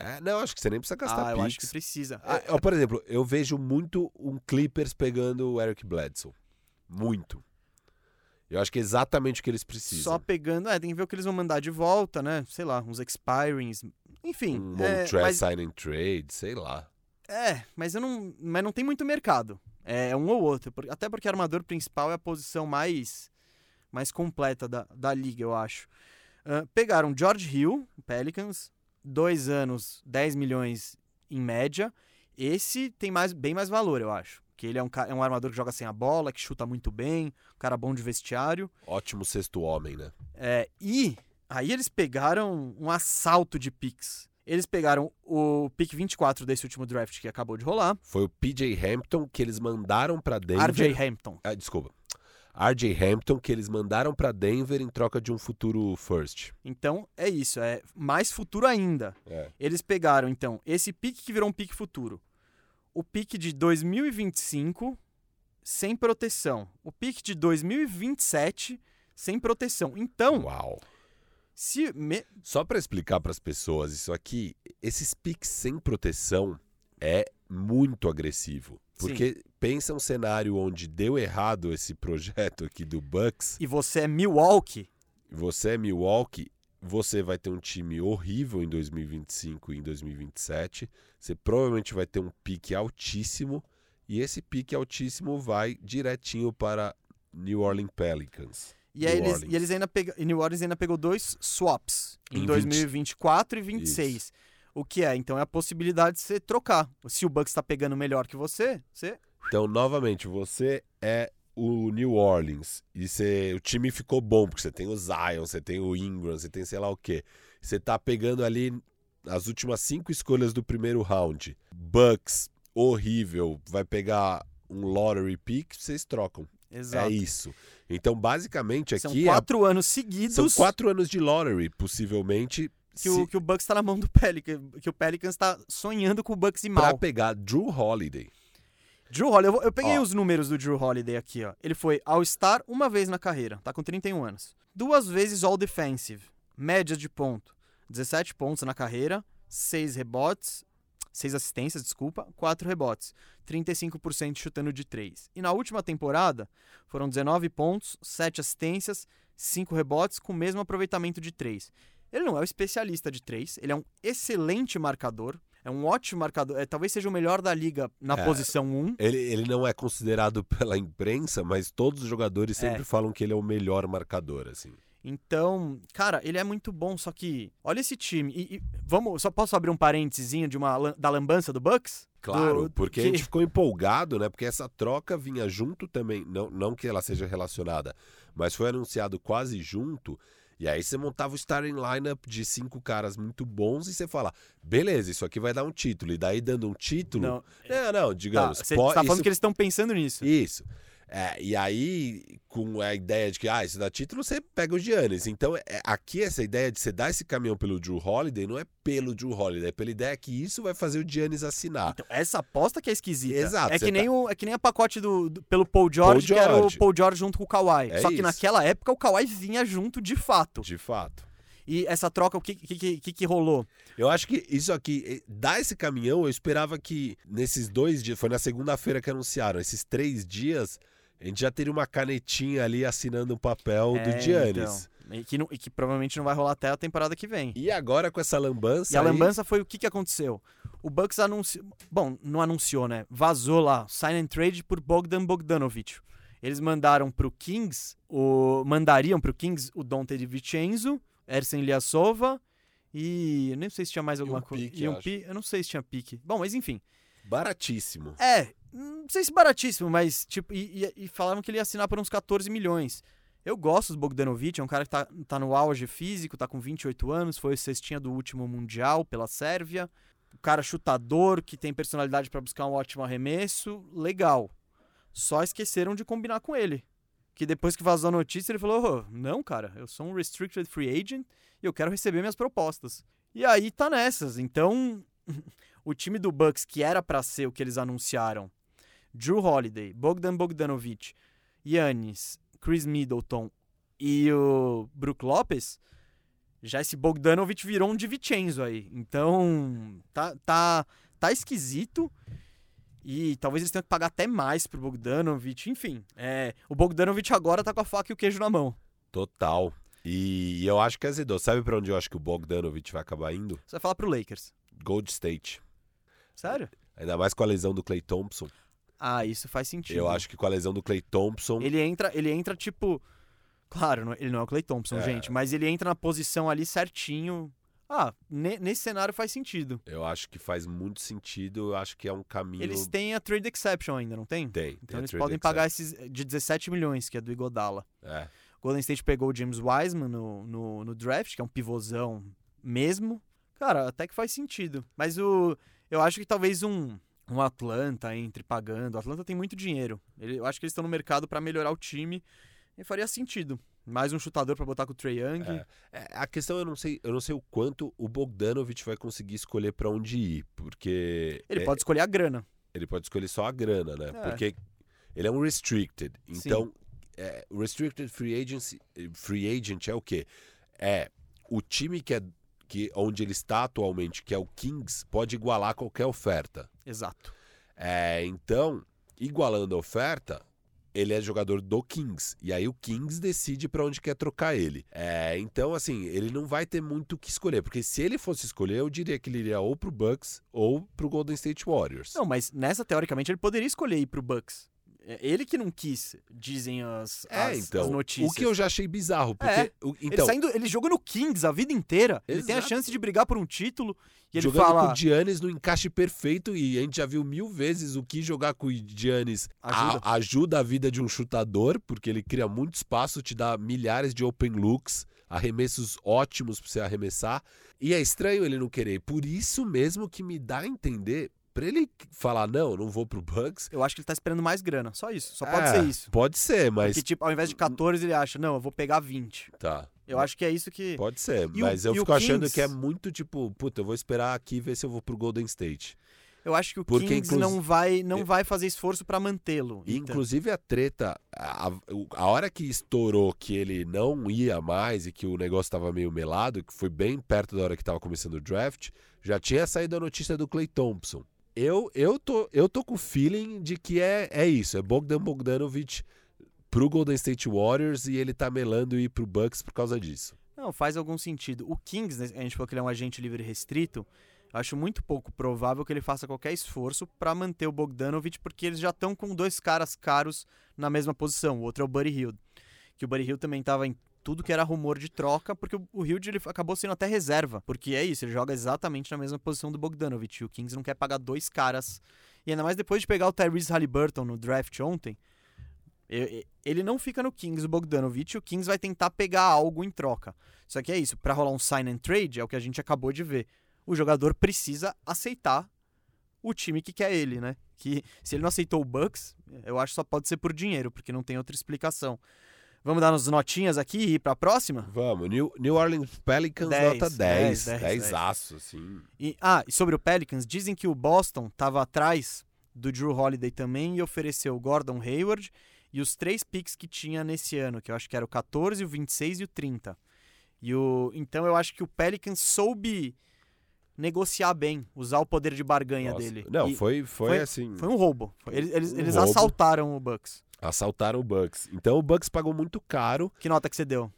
é, não, acho que você nem precisa gastar ah, eu acho que picks. precisa. Ah, ó, por exemplo, eu vejo muito um Clippers pegando o Eric Bledsoe. Muito. Eu acho que é exatamente o que eles precisam. Só pegando, é, tem que ver o que eles vão mandar de volta, né? Sei lá, uns expirings, enfim. um é, Montrez mas, sign and trade, sei lá. é, mas eu não, mas não tem muito mercado. É um ou outro, até porque armador principal é a posição mais mais completa da, da liga, eu acho. Ah, pegaram George Hill, Pelicans, dois anos, 10 milhões em média. Esse tem mais, bem mais valor, eu acho. Que ele é um, é um armador que joga sem a bola, que chuta muito bem, um cara bom de vestiário. Ótimo sexto homem, né? É, e aí eles pegaram um assalto de picks. Eles pegaram o pick 24 desse último draft que acabou de rolar, Foi o PJ Hampton que eles mandaram pra Denver. RJ Hampton. Ah, desculpa. RJ Hampton que eles mandaram pra Denver em troca de um futuro first. Então é isso, é mais futuro ainda. É. Eles pegaram então esse pick que virou um pick futuro. O pick de 2025 sem proteção. O pick de 2027 sem proteção. Então, Uau. se me- Só pra explicar pras pessoas isso aqui, esses picks sem proteção é muito agressivo. Porque pensa um cenário onde deu errado esse projeto aqui do Bucks, E você é Milwaukee. você é Milwaukee, você vai ter um time horrível em 2025 e em 2027. Você provavelmente vai ter um pique altíssimo e esse pique altíssimo vai direitinho para New Orleans Pelicans. E, New eles, Orleans. e eles ainda pega, e New Orleans ainda pegou dois swaps em, Em 2024 e 26. Isso. O que é? Então é a possibilidade de você trocar. Se o Bucks está pegando melhor que você, você. Então, novamente, você é o New Orleans e você, o time ficou bom, porque você tem o Zion, você tem o Ingram, você tem sei lá o quê. Você tá pegando ali as últimas cinco escolhas do primeiro round. Bucks, horrível, vai pegar um lottery pick, vocês trocam. Exato. É isso. Então, basicamente, São aqui é- quatro anos seguidos são quatro anos de lottery, possivelmente, que, o, que o Bucks está na mão do Pelicans. Que o Pelicans está sonhando com o Bucks e para mal. pegar Drew Holiday. Drew Holiday, eu, eu peguei Ó. os números do Drew Holiday aqui, ó. Ele foi All-Star uma vez na carreira, tá com 31 anos. Duas vezes All-Defensive, média de ponto. 17 pontos na carreira, 6 rebotes, 6 assistências, desculpa, 4 rebotes. 35% chutando de 3. E na última temporada, foram 19 pontos, 7 assistências, 5 rebotes com o mesmo aproveitamento de 3. Ele não é o especialista de 3, ele é um excelente marcador, é um ótimo marcador, é, talvez seja o melhor da liga na É. posição 1. Ele, ele não é considerado pela imprensa, mas todos os jogadores É. sempre falam que ele é o melhor marcador, assim. Então, cara, ele é muito bom, só que olha esse time. E, e vamos, só posso abrir um parênteses de uma da lambança do Bucks? Claro, Do- porque a que- gente ficou empolgado, né? Porque essa troca vinha junto também, não, não que ela seja relacionada, mas foi anunciado quase junto. E aí você montava o starting lineup de cinco caras muito bons e você fala, beleza, isso aqui vai dar um título. E daí dando um título. Não, É, não, tá, digamos. você po- tá falando isso- que eles estão pensando nisso. Isso. É, e aí, com a ideia de que, ah, isso dá título, você pega o Giannis. Então, é- aqui essa ideia de você dar esse caminhão pelo Drew Holiday não é pelo Drew Holiday, é pela ideia que isso vai fazer o Giannis assinar. Então, essa aposta que é esquisita. Exato, É que, nem tá- o, é que nem a pacote do, do- pelo Paul George, que era o George. Paul George junto com o Kawhi. É Só que isso. naquela época o Kawhi vinha junto de fato. De fato. E essa troca, o que, que, que, que rolou? Eu acho que isso aqui, eh, dar esse caminhão, eu esperava que nesses dois dias, foi na segunda-feira que anunciaram, esses três dias, a gente já teria uma canetinha ali assinando um papel É, do Giannis. então, e, que não- e que provavelmente não vai rolar até a temporada que vem. E agora com essa lambança. E a aí- lambança foi o que, que aconteceu? O Bucks anunciou. Bom, não anunciou, né? Vazou lá, sign and trade por Bogdan Bogdanovic. Eles mandaram pro Kings, o. Mandariam pro Kings o Dante de Vincenzo, Ersen Ilyasova e. Eu nem sei se tinha mais alguma um coisa. pique, E um pi- Eu não sei se tinha pique. Bom, mas enfim. Baratíssimo. É, não sei se baratíssimo, mas tipo, e, e- e falaram que ele ia assinar por uns 14 milhões. Eu gosto do Bogdanovic, é um cara que tá, tá no auge físico, tá com 28 anos, foi o cestinha do último Mundial pela Sérvia. Um cara chutador, que tem personalidade pra buscar um ótimo arremesso, legal. Só esqueceram de combinar com ele. Que depois que vazou a notícia, ele falou: "Ô, Não, cara, eu sou um restricted free agent e eu quero receber minhas propostas. E aí tá nessas. Então, o time do Bucks, que era pra ser o que eles anunciaram, Drew Holiday, Bogdan Bogdanovic, Yannis, Chris Middleton e o Brook Lopes, já esse Bogdanovic virou um de Vincenzo aí. Então, tá, tá, tá esquisito. E talvez eles tenham que pagar até mais pro Bogdanovic. Enfim, é, o Bogdanovic agora tá com a faca e o queijo na mão. Total. E eu acho que azedou. Sabe pra onde eu acho que o Bogdanovich vai acabar indo? Você vai falar pro Lakers. Gold State. Sério? Ainda mais com a lesão do Clay Thompson. Ah, isso faz sentido. Eu acho que com a lesão do Clay Thompson. Ele entra, ele entra tipo. Claro, ele não é o Clay Thompson, É. gente, mas ele entra na posição ali certinho. Ah, ne- nesse cenário faz sentido. Eu acho que faz muito sentido. Eu acho que é um caminho. Eles têm a trade exception ainda, não tem? Tem. tem Então a eles podem pagar esses de 17 milhões, que é do Igodala. exception. É. Golden State pegou o James Wiseman no, no, no draft, que é um pivôzão mesmo. Cara, até que faz sentido. Mas o, eu acho que talvez um, um Atlanta entre pagando. O Atlanta tem muito dinheiro. Ele- eu acho que eles estão no mercado pra melhorar o time. E faria sentido. Mais um chutador pra botar com o Trae Young. É. É, a questão eu não sei, eu não sei o quanto o Bogdanovich vai conseguir escolher pra onde ir, porque Ele é, pode escolher a grana. ele pode escolher só a grana, né? É. Porque ele é um restricted. Então, é, o restricted free agency, free agent é o quê? É o time que é que onde ele está atualmente, que é o Kings, pode igualar qualquer oferta. Exato. É, então, igualando a oferta, ele é jogador do Kings. E aí o Kings decide para onde quer trocar ele. É, então, assim, ele não vai ter muito o que escolher. Porque se ele fosse escolher, eu diria que ele iria ou pro Bucks ou pro Golden State Warriors. Não, mas nessa, teoricamente, ele poderia escolher ir pro Bucks. É ele que não quis, dizem as, É, as, então, as notícias. o que eu já achei bizarro, porque... É, o- ele, então, saindo, ele jogou no Kings a vida inteira. Ele tem a chance de brigar por um título. E ele jogando fala. com o Giannis no encaixe perfeito e a gente já viu mil vezes o que jogar com o Giannis Ajuda. a- ajuda a vida de um chutador, porque ele cria muito espaço, te dá milhares de open looks, arremessos ótimos pra você arremessar. E é estranho ele não querer. Por isso mesmo que me dá a entender, pra ele falar, não, não vou pro Bucks. Eu acho que ele tá esperando mais grana. Só isso. Só pode é, ser isso. Pode ser, mas. Porque, tipo, ao invés de 14, ele acha, não, eu vou pegar 20. Tá. Eu acho que é isso que. Pode ser, E o- mas eu o fico achando Kings? que é muito tipo, puta, eu vou esperar aqui e ver se eu vou pro Golden State. Eu acho que o Porque, Kings não vai, não Eu- vai fazer esforço pra mantê-lo. Então, inclusive a treta, a, a- hora que estourou que ele não ia mais e que o negócio tava meio melado, que foi bem perto da hora que tava começando o draft, já tinha saído a notícia do Clay Thompson. Eu, eu, tô, eu tô com o feeling de que é, é isso, é Bogdan Bogdanovic pro Golden State Warriors e ele tá melando ir pro Bucks por causa disso. Não, faz algum sentido. O Kings, né, a gente falou que ele é um agente livre restrito. Acho muito pouco provável que ele faça qualquer esforço pra manter o Bogdanovich, porque eles já estão com dois caras caros na mesma posição. O outro é o Buddy Hield. Que o Buddy Hield também tava em tudo que era rumor de troca, porque o- Hield ele acabou sendo até reserva. Porque é isso, ele joga exatamente na mesma posição do Bogdanovich. E o Kings não quer pagar dois caras. E ainda mais depois de pegar o Tyrese Halliburton no draft ontem, ele não fica no Kings, o Bogdanovich, o Kings vai tentar pegar algo em troca. Só que é isso, pra rolar um sign and trade, é o que a gente acabou de ver. O jogador precisa aceitar o time que quer ele, né? Que se ele não aceitou o Bucks, eu acho que só pode ser por dinheiro, porque não tem outra explicação. Vamos dar umas notinhas aqui e ir pra próxima? Vamos, New, New Orleans Pelicans Dez, nota 10, dez, dez, 10, dez. aço, assim. E, ah, e sobre o Pelicans, dizem que o Boston estava atrás do Drew Holiday também e ofereceu o Gordon Hayward e os três picks que tinha nesse ano, que eu acho que era o 14, o 26 e o 30. E o, então eu acho que o Pelicans soube negociar bem, usar o poder de barganha Nossa, dele. Não, E foi, foi, foi- assim. foi um roubo. Eles, eles, Um eles roubo. assaltaram o Bucks. Assaltaram o Bucks. Então o Bucks pagou muito caro. Que nota que você deu?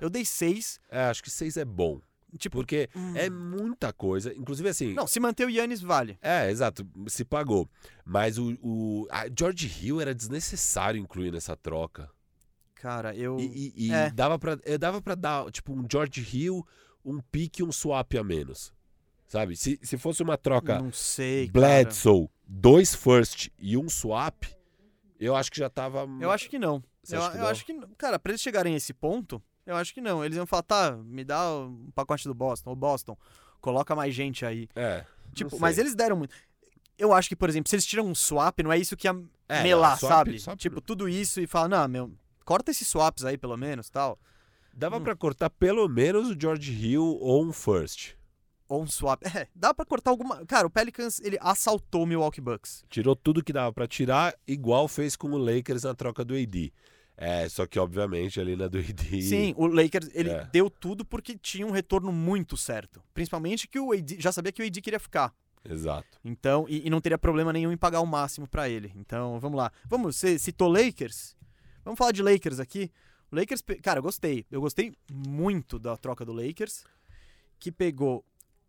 Eu dei 6. É, acho que 6 é bom. Tipo, Porque hum. é muita coisa. Inclusive, assim. não, se manter o Yannis vale. É, exato. Se pagou. Mas o. o a George Hill era desnecessário incluir nessa troca. Cara, eu. E, e- e É. dava, pra, eh, dava pra dar, tipo, um George Hill, um pique e um swap a menos. Sabe? Se, se fosse uma troca não sei. cara. Bledsoe, dois first e um swap, eu acho que já tava. Eu acho que não. Eu, que eu acho que, cara, pra eles chegarem a esse ponto, eu acho que não. Eles iam falar, tá, me dá um pacote do Boston, o Boston, coloca mais gente aí. É. Tipo, mas eles deram muito. Eu acho que, por exemplo, se eles tiram um swap, não é isso que ia É, melar, não, swap- sabe? swap tipo, tudo isso e fala, não, meu, corta esses swaps aí pelo menos, tal. Dava Hum. pra cortar pelo menos o George Hill ou um first. Ou um swap. É, dá pra cortar alguma. Cara, o Pelicans, ele assaltou o Milwaukee Bucks. Tirou tudo que dava pra tirar, igual fez com o Lakers na troca do AD. É, só que obviamente ali na do AD. Sim, o Lakers, ele É. deu tudo porque tinha um retorno muito certo. Principalmente que o AD, já sabia que o AD queria ficar. Exato. Então, e, e não teria problema nenhum em pagar o máximo pra ele. Então, vamos lá. Vamos, você citou Lakers? Vamos falar de Lakers aqui. O Lakers, cara, eu gostei. Eu gostei muito da troca do Lakers, que pegou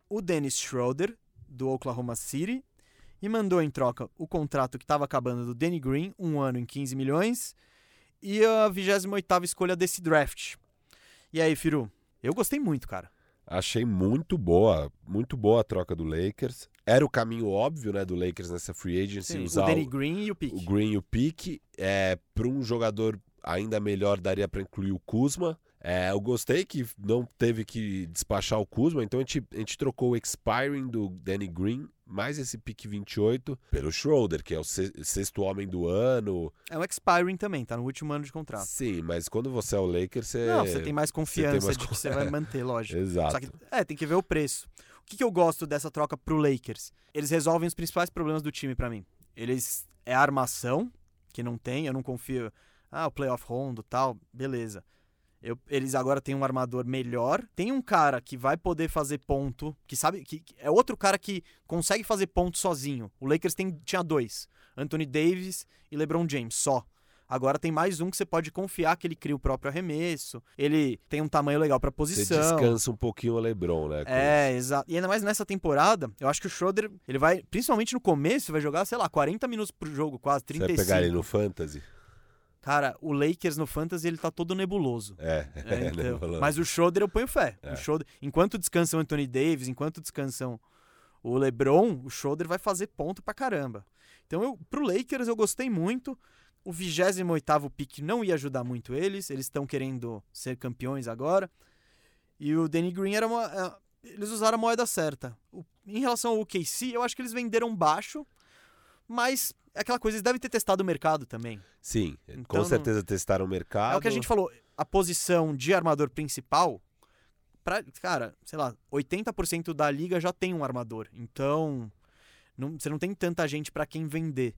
o Dennis Schroeder, do Oklahoma City, e mandou em troca o contrato que estava acabando do Danny Green, um ano em 15 milhões, e a 28ª escolha desse draft. E aí, Firu? Eu gostei muito, cara. Achei muito boa, muito boa a troca do Lakers. Era o caminho óbvio, né, do Lakers nessa free agency Sim, o usar Danny o, Green e o o pick. Green e o Pique. É, para um jogador ainda melhor, daria para incluir o Kuzma. É, eu gostei que não teve que despachar o Kuzma, então a gente, a gente trocou o expiring do Danny Green, mais esse pique 28, pelo Schroeder, que é o se- sexto homem do ano. É um expiring também, tá no último ano de contrato. Sim, mas quando você é o Lakers, você. Não, você tem mais confiança mais de que você vai manter, lógico. Exato. Só que, é, tem que ver o preço. O que, que eu gosto dessa troca pro Lakers? Eles resolvem os principais problemas do time pra mim. Eles é a armação, que não tem, eu não confio. Ah, o playoff rondo tal, beleza. Eu- eles agora têm um armador melhor. Tem um cara que vai poder fazer ponto, que sabe que que é outro cara que consegue fazer ponto sozinho. O Lakers tem, tinha dois: Anthony Davis e LeBron James só. Agora tem mais um que você pode confiar que ele cria o próprio arremesso. Ele tem um tamanho legal pra Você posição. descansa um pouquinho o LeBron, né? É, exato. E ainda mais nessa temporada, eu acho que o Schroeder, ele vai, principalmente no começo, vai jogar, sei lá, 40 minutos por jogo, quase, Você vai 35. pegar ele no Fantasy? Cara, o Lakers no Fantasy, ele tá todo nebuloso. É, É, né, então, falando. mas o Schroeder eu ponho fé. É. O Schroeder, enquanto descansam o Anthony Davis, enquanto descansam o LeBron, o Schroeder vai fazer ponto pra caramba. Então, eu, pro Lakers eu gostei muito. O 28º pick não ia ajudar muito eles. Eles estão querendo ser campeões agora. E o Danny Green era uma... é, Eles usaram a moeda certa. O- em relação ao OKC, eu acho que eles venderam baixo. Mas é aquela coisa, eles devem ter testado o mercado também. Sim, Então com não- certeza testaram o mercado. É o que a gente falou, a posição de armador principal, pra, cara, sei lá, 80% da liga já tem um armador. Então, não- você não tem tanta gente pra quem vender.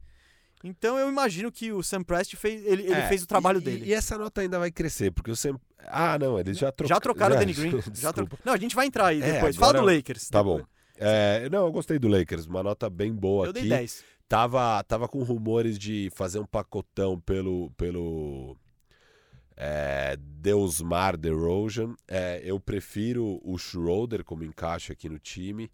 Então eu imagino que o Sam Prest fez, ele, ele É, fez o trabalho e- dele. E essa nota ainda vai crescer, porque o Sam... Ah, não, eles já trocaram. já trocaram o Danny Green. Já tro... Não, a gente vai entrar aí É, depois. Fala do agora- Lakers. Tá bom. É, não, eu gostei do Lakers, uma nota bem boa Eu aqui. dei 10. Tava, tava com rumores de fazer um pacotão pelo, pelo é, Deusmar DeRozan. É, eu prefiro o Schroeder como encaixe aqui no time.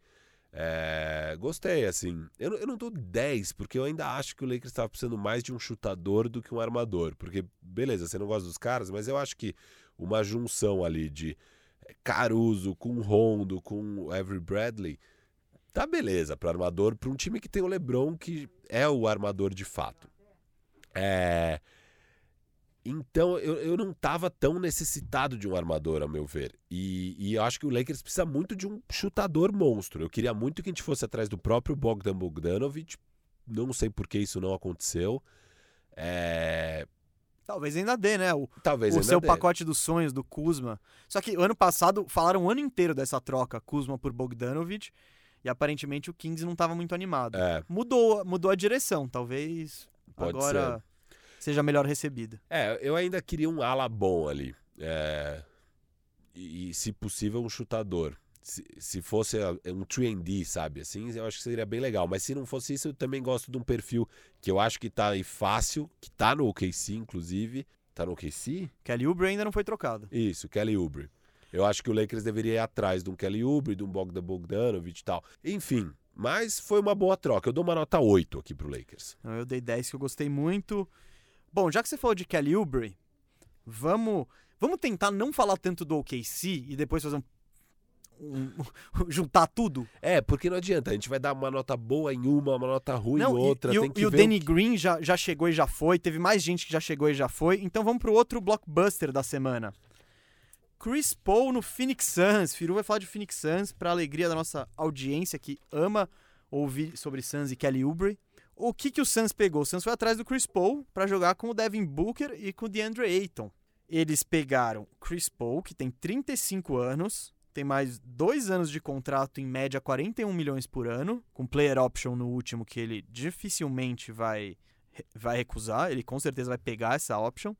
É, gostei, assim. Eu, eu não dou 10, porque eu ainda acho que o Lakers estava precisando mais de um chutador do que um armador. Porque, beleza, você não gosta dos caras, mas eu acho que uma junção ali de Caruso com Rondo, com Avery Bradley, tá beleza para armador, para um time que tem o LeBron, que é o armador de fato. É. Então eu, eu não tava tão necessitado de um armador, a meu ver. E, e eu acho que o Lakers precisa muito de um chutador monstro. Eu queria muito que a gente fosse atrás do próprio Bogdan Bogdanovic. Não sei por que isso não aconteceu. É, Talvez ainda dê, né? O, Talvez o seu dê. pacote dos sonhos do Kuzma. Só que ano passado falaram o ano inteiro dessa troca, Kuzma por Bogdanovic, e aparentemente o Kings não estava muito animado. É, Mudou, mudou a direção, talvez Pode agora seja melhor recebida. É, eu ainda queria um ala bom ali. É, e, e, se possível, um chutador. Se, se fosse uh, um 3D, sabe? Assim, eu acho que seria bem legal. Mas se não fosse isso, eu também gosto de um perfil que eu acho que tá aí fácil, que tá no OKC, inclusive. Tá no OKC? Kelly Oubre ainda não foi trocado. Isso, Kelly Oubre. Eu acho que o Lakers deveria ir atrás de um Kelly Oubre, de um Bogdan Bogdanovic e tal. Enfim, mas foi uma boa troca. Eu dou uma nota 8 aqui pro Lakers. Eu dei 10 que eu gostei muito. Bom, já que você falou de Kelly Oubre, vamos, vamos tentar não falar tanto do OKC e depois fazer um, um- juntar tudo. É, porque não adianta. A gente vai dar uma nota boa em uma, uma nota ruim Não, em e- outra. e, o, que e o Danny Green já, já chegou e já foi. Teve mais gente que já chegou e já foi. Então vamos pro outro blockbuster da semana. Chris Paul no Phoenix Suns. Firu vai falar de Phoenix Suns para alegria da nossa audiência que ama ouvir sobre Suns e Kelly Oubre. O que, que o Suns pegou? O Suns foi atrás do Chris Paul para jogar com o Devin Booker e com o DeAndre Ayton. Eles pegaram Chris Paul, que tem 35 anos, tem mais dois anos de contrato, em média 41 milhões por ano, com player option no último que ele dificilmente vai, vai recusar, ele com certeza vai pegar essa option.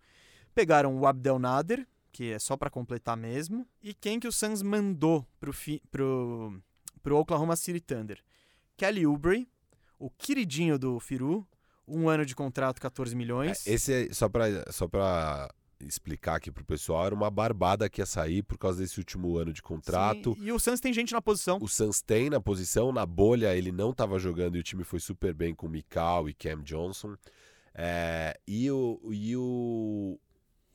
Pegaram o Abdel Nader, que é só para completar mesmo, e quem que o Suns mandou pro, fi, pro, pro Oklahoma City Thunder? Kelly Oubre, o queridinho do Firu, um ano de contrato, 14 milhões. É, esse é, só pra, só pra explicar aqui pro pessoal, era uma barbada que ia sair por causa desse último ano de contrato. Sim, e o Suns tem gente na posição. O Suns tem na posição, na bolha ele não estava jogando e o time foi super bem com o Mikal e Cam Johnson. É, e, o, e o.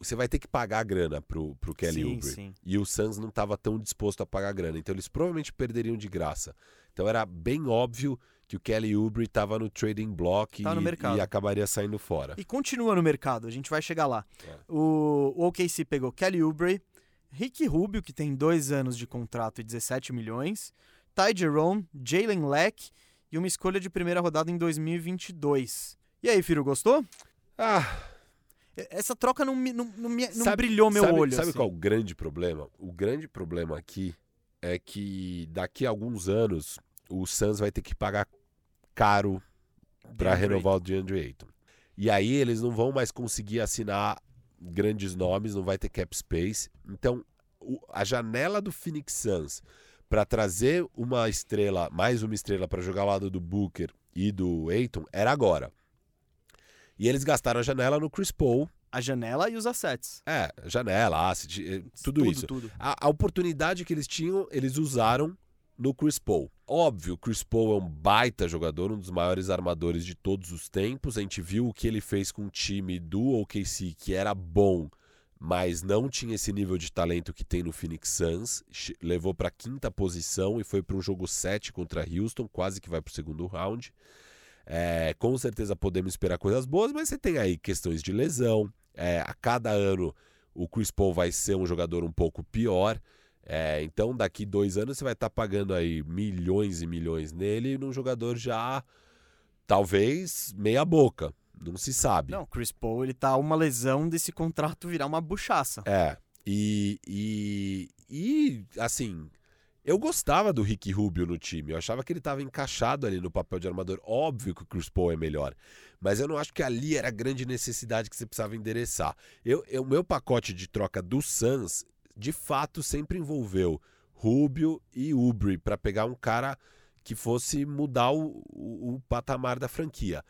Você vai ter que pagar a grana pro, pro Kelly sim, Oubre. sim. E o Suns não estava tão disposto a pagar a grana. Então eles provavelmente perderiam de graça. Então era bem óbvio que o Kelly Oubre estava no trading block Tá no e, mercado. e acabaria saindo fora. E continua no mercado, a gente vai chegar lá. É. O, o OKC pegou Kelly Oubre, Rick Rubio, que tem dois anos de contrato e 17 milhões, Ty Jerome, Jalen Leck e uma escolha de primeira rodada em 2022. E aí, Firo, gostou? Ah, Essa troca não, me- não, não, me- não Sabe- brilhou meu sabe, olho. Sabe assim. qual é o grande problema? O grande problema aqui é que daqui a alguns anos o Suns vai ter que pagar caro para renovar o DeAndre Ayton. E aí eles não vão mais conseguir assinar grandes nomes, não vai ter cap space. Então, o, a janela do Phoenix Suns para trazer uma estrela, mais uma estrela para jogar ao lado do Booker e do Aiton era agora. E eles gastaram a janela no Chris Paul. A janela e os assets. É, janela, asset, eh, tudo, isso. Tudo. A, a oportunidade que eles tinham, eles usaram no Chris Paul. Óbvio, Chris Paul é um baita jogador, um dos maiores armadores de todos os tempos. A gente viu o que ele fez com o time do OKC, que era bom, mas não tinha esse nível de talento que tem no Phoenix Suns. Levou para quinta posição e foi para um jogo 7 contra Houston, quase que vai para o segundo round. É, com certeza podemos esperar coisas boas, mas você tem aí questões de lesão. É, a cada ano o Chris Paul vai ser um jogador um pouco pior. É, então daqui dois anos você vai estar tá pagando aí milhões e milhões nele num jogador já talvez meia boca. Não se sabe. Não, Chris Paul ele tá uma lesão desse contrato virar uma buchaça. É. E, e, e assim, eu gostava do Rick Rubio no time. Eu achava que ele estava encaixado ali no papel de armador. Óbvio que o Chris Paul é melhor. Mas eu não acho que ali era a grande necessidade que você precisava endereçar. Eu, o meu pacote de troca do Suns, de fato, sempre envolveu Rubio e Ubri para pegar um cara que fosse mudar o, o, o patamar da franquia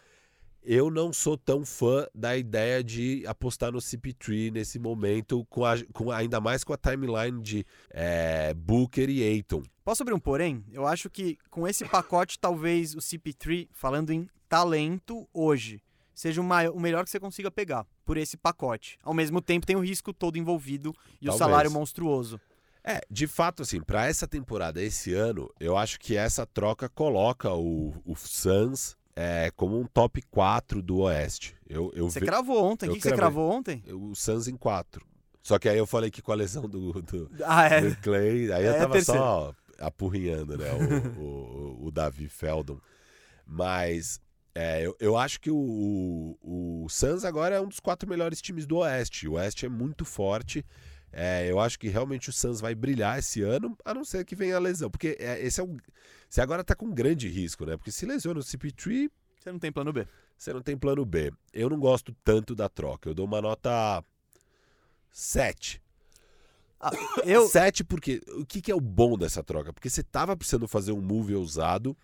eu não sou tão fã da ideia de apostar no CP3 nesse momento, com, a, com ainda mais com a timeline de é, Booker e Aiton. Posso abrir um porém? Eu acho que com esse pacote, talvez o CP3, falando em talento hoje, seja o, maior, o melhor que você consiga pegar por esse pacote. Ao mesmo tempo, tem o risco todo envolvido e talvez. o salário monstruoso. É, de fato, assim, para essa temporada, esse ano, eu acho que essa troca coloca o, o Suns é, como um top 4 do Oeste. Eu, eu você ve... cravou ontem. O que, que você cravou ontem? O Suns em 4. Só que aí eu falei que com a lesão do, do, ah, é. do Clay, aí é, eu tava só apurrinhando, né? O, o, o, Davi Feldon. Mas é, eu, eu acho que o, o, o Suns agora é um dos quatro melhores times do Oeste. O Oeste é muito forte. É, eu acho que realmente o Suns vai brilhar esse ano, a não ser que venha a lesão. Porque é, esse é um. Você agora tá com um grande risco, né? Porque se lesiona o CP3. Você não tem plano B. Você não tem plano B. Eu não gosto tanto da troca. Eu dou uma nota 7. Ah, eu... 7 porque. O que, que é o bom dessa troca? Porque você tava precisando fazer um move ousado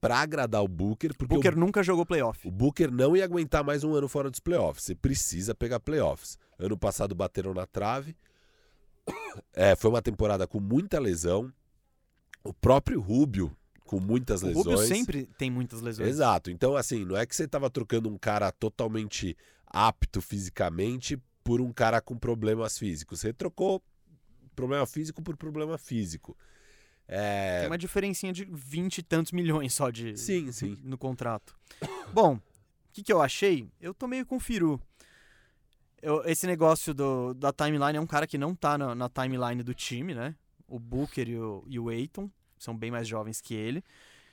para agradar o Booker. Porque Booker o, nunca jogou playoff. O Booker não ia aguentar mais um ano fora dos playoffs. Você precisa pegar playoffs. Ano passado bateram na trave. É, foi uma temporada com muita lesão. O próprio Rubio com muitas lesões. O Rubio sempre tem muitas lesões. Exato. Então, assim, não é que você estava trocando um cara totalmente apto fisicamente por um cara com problemas físicos. Você trocou problema físico por problema físico. É... Tem uma diferencinha de 20 e tantos milhões só de sim, sim. no contrato. Bom, o que, que eu achei? Eu tô meio com o Firu. Eu, esse negócio do, da timeline é um cara que não tá na, na timeline do time, né? O Booker e o, e o Aiton são bem mais jovens que ele.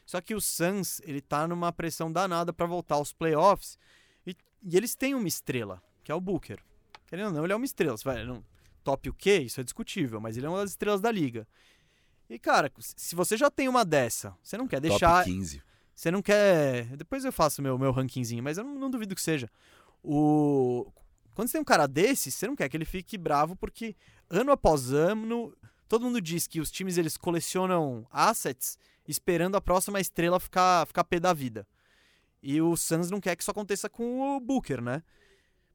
Só que o Suns, ele tá numa pressão danada para voltar aos playoffs. E, e, eles têm uma estrela, que é o Booker. Querendo ou não, ele é uma estrela. Você vai, não, top o quê? Isso é discutível, mas ele é uma das estrelas da liga. E, cara, se você já tem uma dessa, você não quer deixar. Top 15. Você não quer. Depois eu faço meu, meu rankingzinho, mas eu não, não duvido que seja. O. Quando você tem um cara desse, você não quer que ele fique bravo, porque ano após ano, todo mundo diz que os times eles colecionam assets esperando a próxima estrela ficar, ficar pé da vida. E o Suns não quer que isso aconteça com o Booker, né?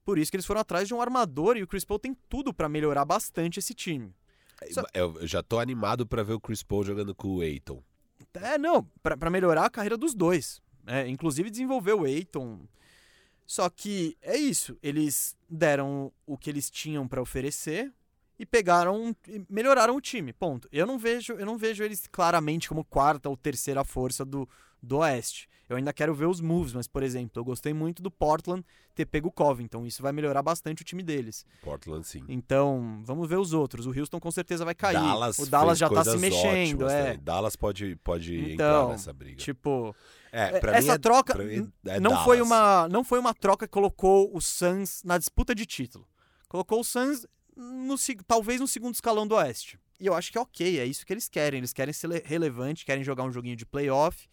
Por isso que eles foram atrás de um armador e o Chris Paul tem tudo para melhorar bastante esse time. Só... Eu já tô animado para ver o Chris Paul jogando com o Aiton. É, não, para melhorar a carreira dos dois. É, inclusive desenvolver o Aiton. Só que é isso, eles deram o que eles tinham para oferecer e pegaram, melhoraram o time, ponto. Eu não vejo, eu não vejo eles claramente como quarta ou terceira força do, do Oeste. Eu ainda quero ver os moves, mas, por exemplo, eu gostei muito do Portland ter pego o Covington. Isso vai melhorar bastante o time deles. Portland, sim. Então, vamos ver os outros. O Houston com certeza vai cair. Dallas o Dallas já tá se mexendo. é. Dallas pode, pode então, entrar nessa briga. Tipo. É, essa é, troca é não, foi uma, não foi uma troca que colocou o Suns na disputa de título. Colocou o Suns no, talvez no segundo escalão do Oeste. E eu acho que é ok, é isso que eles querem. Eles querem ser relevante, querem jogar um joguinho de playoff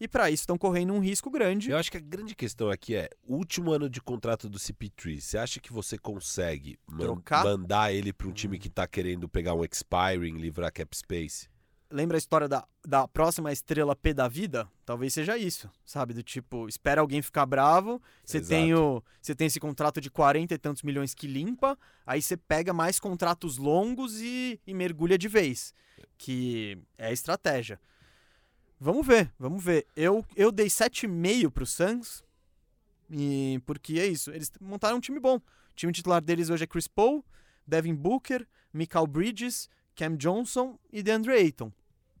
E para isso estão correndo um risco grande. Eu acho que a grande questão aqui é, último ano de contrato do CP3, você acha que você consegue man Trocar? mandar ele para um time que tá querendo pegar um expiring, livrar cap space? Lembra a história da, da próxima estrela P da vida? Talvez seja isso, sabe? Do tipo, espera alguém ficar bravo, você Exato. tem, o, você tem esse contrato de 40 e tantos milhões que limpa, aí você pega mais contratos longos e, e mergulha de vez. Que é a estratégia. Vamos ver, vamos ver. Eu, eu dei 7,5 pro Suns, e porque é isso, eles montaram um time bom. O time titular deles hoje é Chris Paul, Devin Booker, Michael Bridges, Cam Johnson e DeAndre Ayton.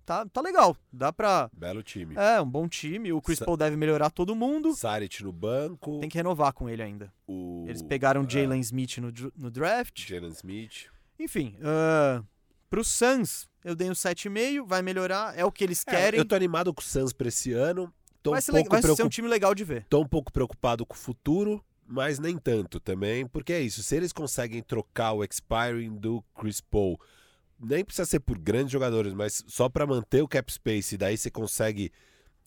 Tá, tá legal, dá pra... Belo time. É, um bom time. O Chris Sa- Paul deve melhorar todo mundo. Saric no banco. Tem que renovar com ele ainda. o, Eles pegaram é, Jalen Smith no, no draft. Jalen Smith. Enfim, uh, pro Suns, eu dei um 7,5, vai melhorar, é o que eles É, querem. eu tô animado com o Suns pra esse ano. Tô vai um, ser, pouco vai ser um preocup- time legal de ver. tô um pouco preocupado com o futuro, mas nem tanto também, porque é isso. Se eles conseguem trocar o expiring do Chris Paul, nem precisa ser por grandes jogadores, mas só pra manter o cap space, daí você consegue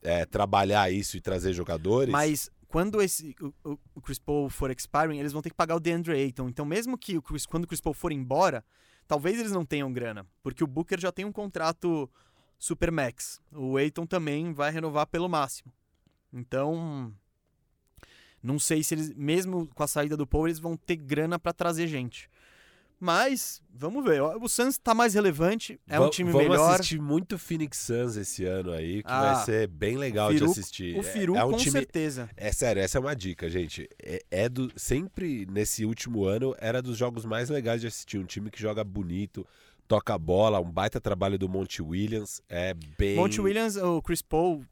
é, trabalhar isso e trazer jogadores. Mas quando esse, o, o- Chris Paul for expiring, eles vão ter que pagar o DeAndre Ayton. Então, mesmo que o Chris, quando o Chris Paul for embora, talvez eles não tenham grana. Porque o Booker já tem um contrato super max. O Ayton também vai renovar pelo máximo. Então, não sei se eles, mesmo com a saída do Paul, eles vão ter grana pra trazer gente. Mas, vamos ver. O Suns tá mais relevante, é um Va- time vamos melhor. assistir muito Phoenix Suns esse ano aí, que Ah, vai ser bem legal Firu- de assistir. O É- Firu, é, um com time, certeza. É sério, essa é uma dica, gente. É, é do sempre nesse último ano era dos jogos mais legais de assistir. Um time que joga bonito, toca a bola, um baita trabalho do Monte Williams. É bem. Monte Williams, o Chris Paul,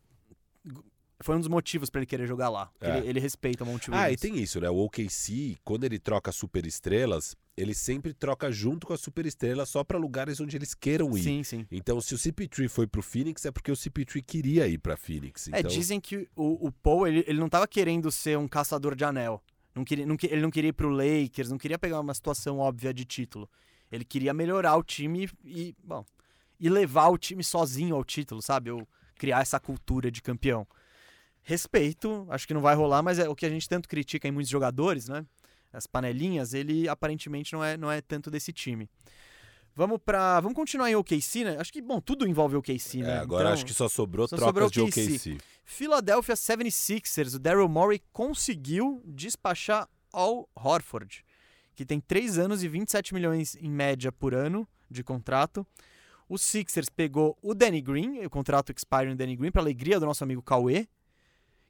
foi um dos motivos pra ele querer jogar lá. É. Ele, ele respeita o Monte Williams. Ah, e tem isso, né? O OKC, quando ele troca super estrelas, ele sempre troca junto com a super estrela só pra lugares onde eles queiram ir. Sim, sim. Então, se o CP3 foi pro Phoenix, é porque o CP3 queria ir pra Phoenix. É, Então, dizem que o, o Paul, ele, ele não tava querendo ser um caçador de anel. Não queria, não ele não queria ir pro Lakers, não queria pegar uma situação óbvia de título. Ele queria melhorar o time e, bom, e levar o time sozinho ao título, sabe? Ou criar essa cultura de campeão. Respeito, acho que não vai rolar, mas é o que a gente tanto critica em muitos jogadores, né? As panelinhas, ele aparentemente não é, não é tanto desse time. Vamos para, vamos continuar em OKC, né? Acho que bom, tudo envolve OKC, né? é, agora Então- acho que só sobrou só trocas sobrou de OKC. Philadelphia 76ers, o Daryl Morey conseguiu despachar Al Horford, que tem 3 anos e 27 milhões em média por ano de contrato. O Sixers pegou o Danny Green, o contrato expiring do Danny Green, para alegria do nosso amigo Cauê,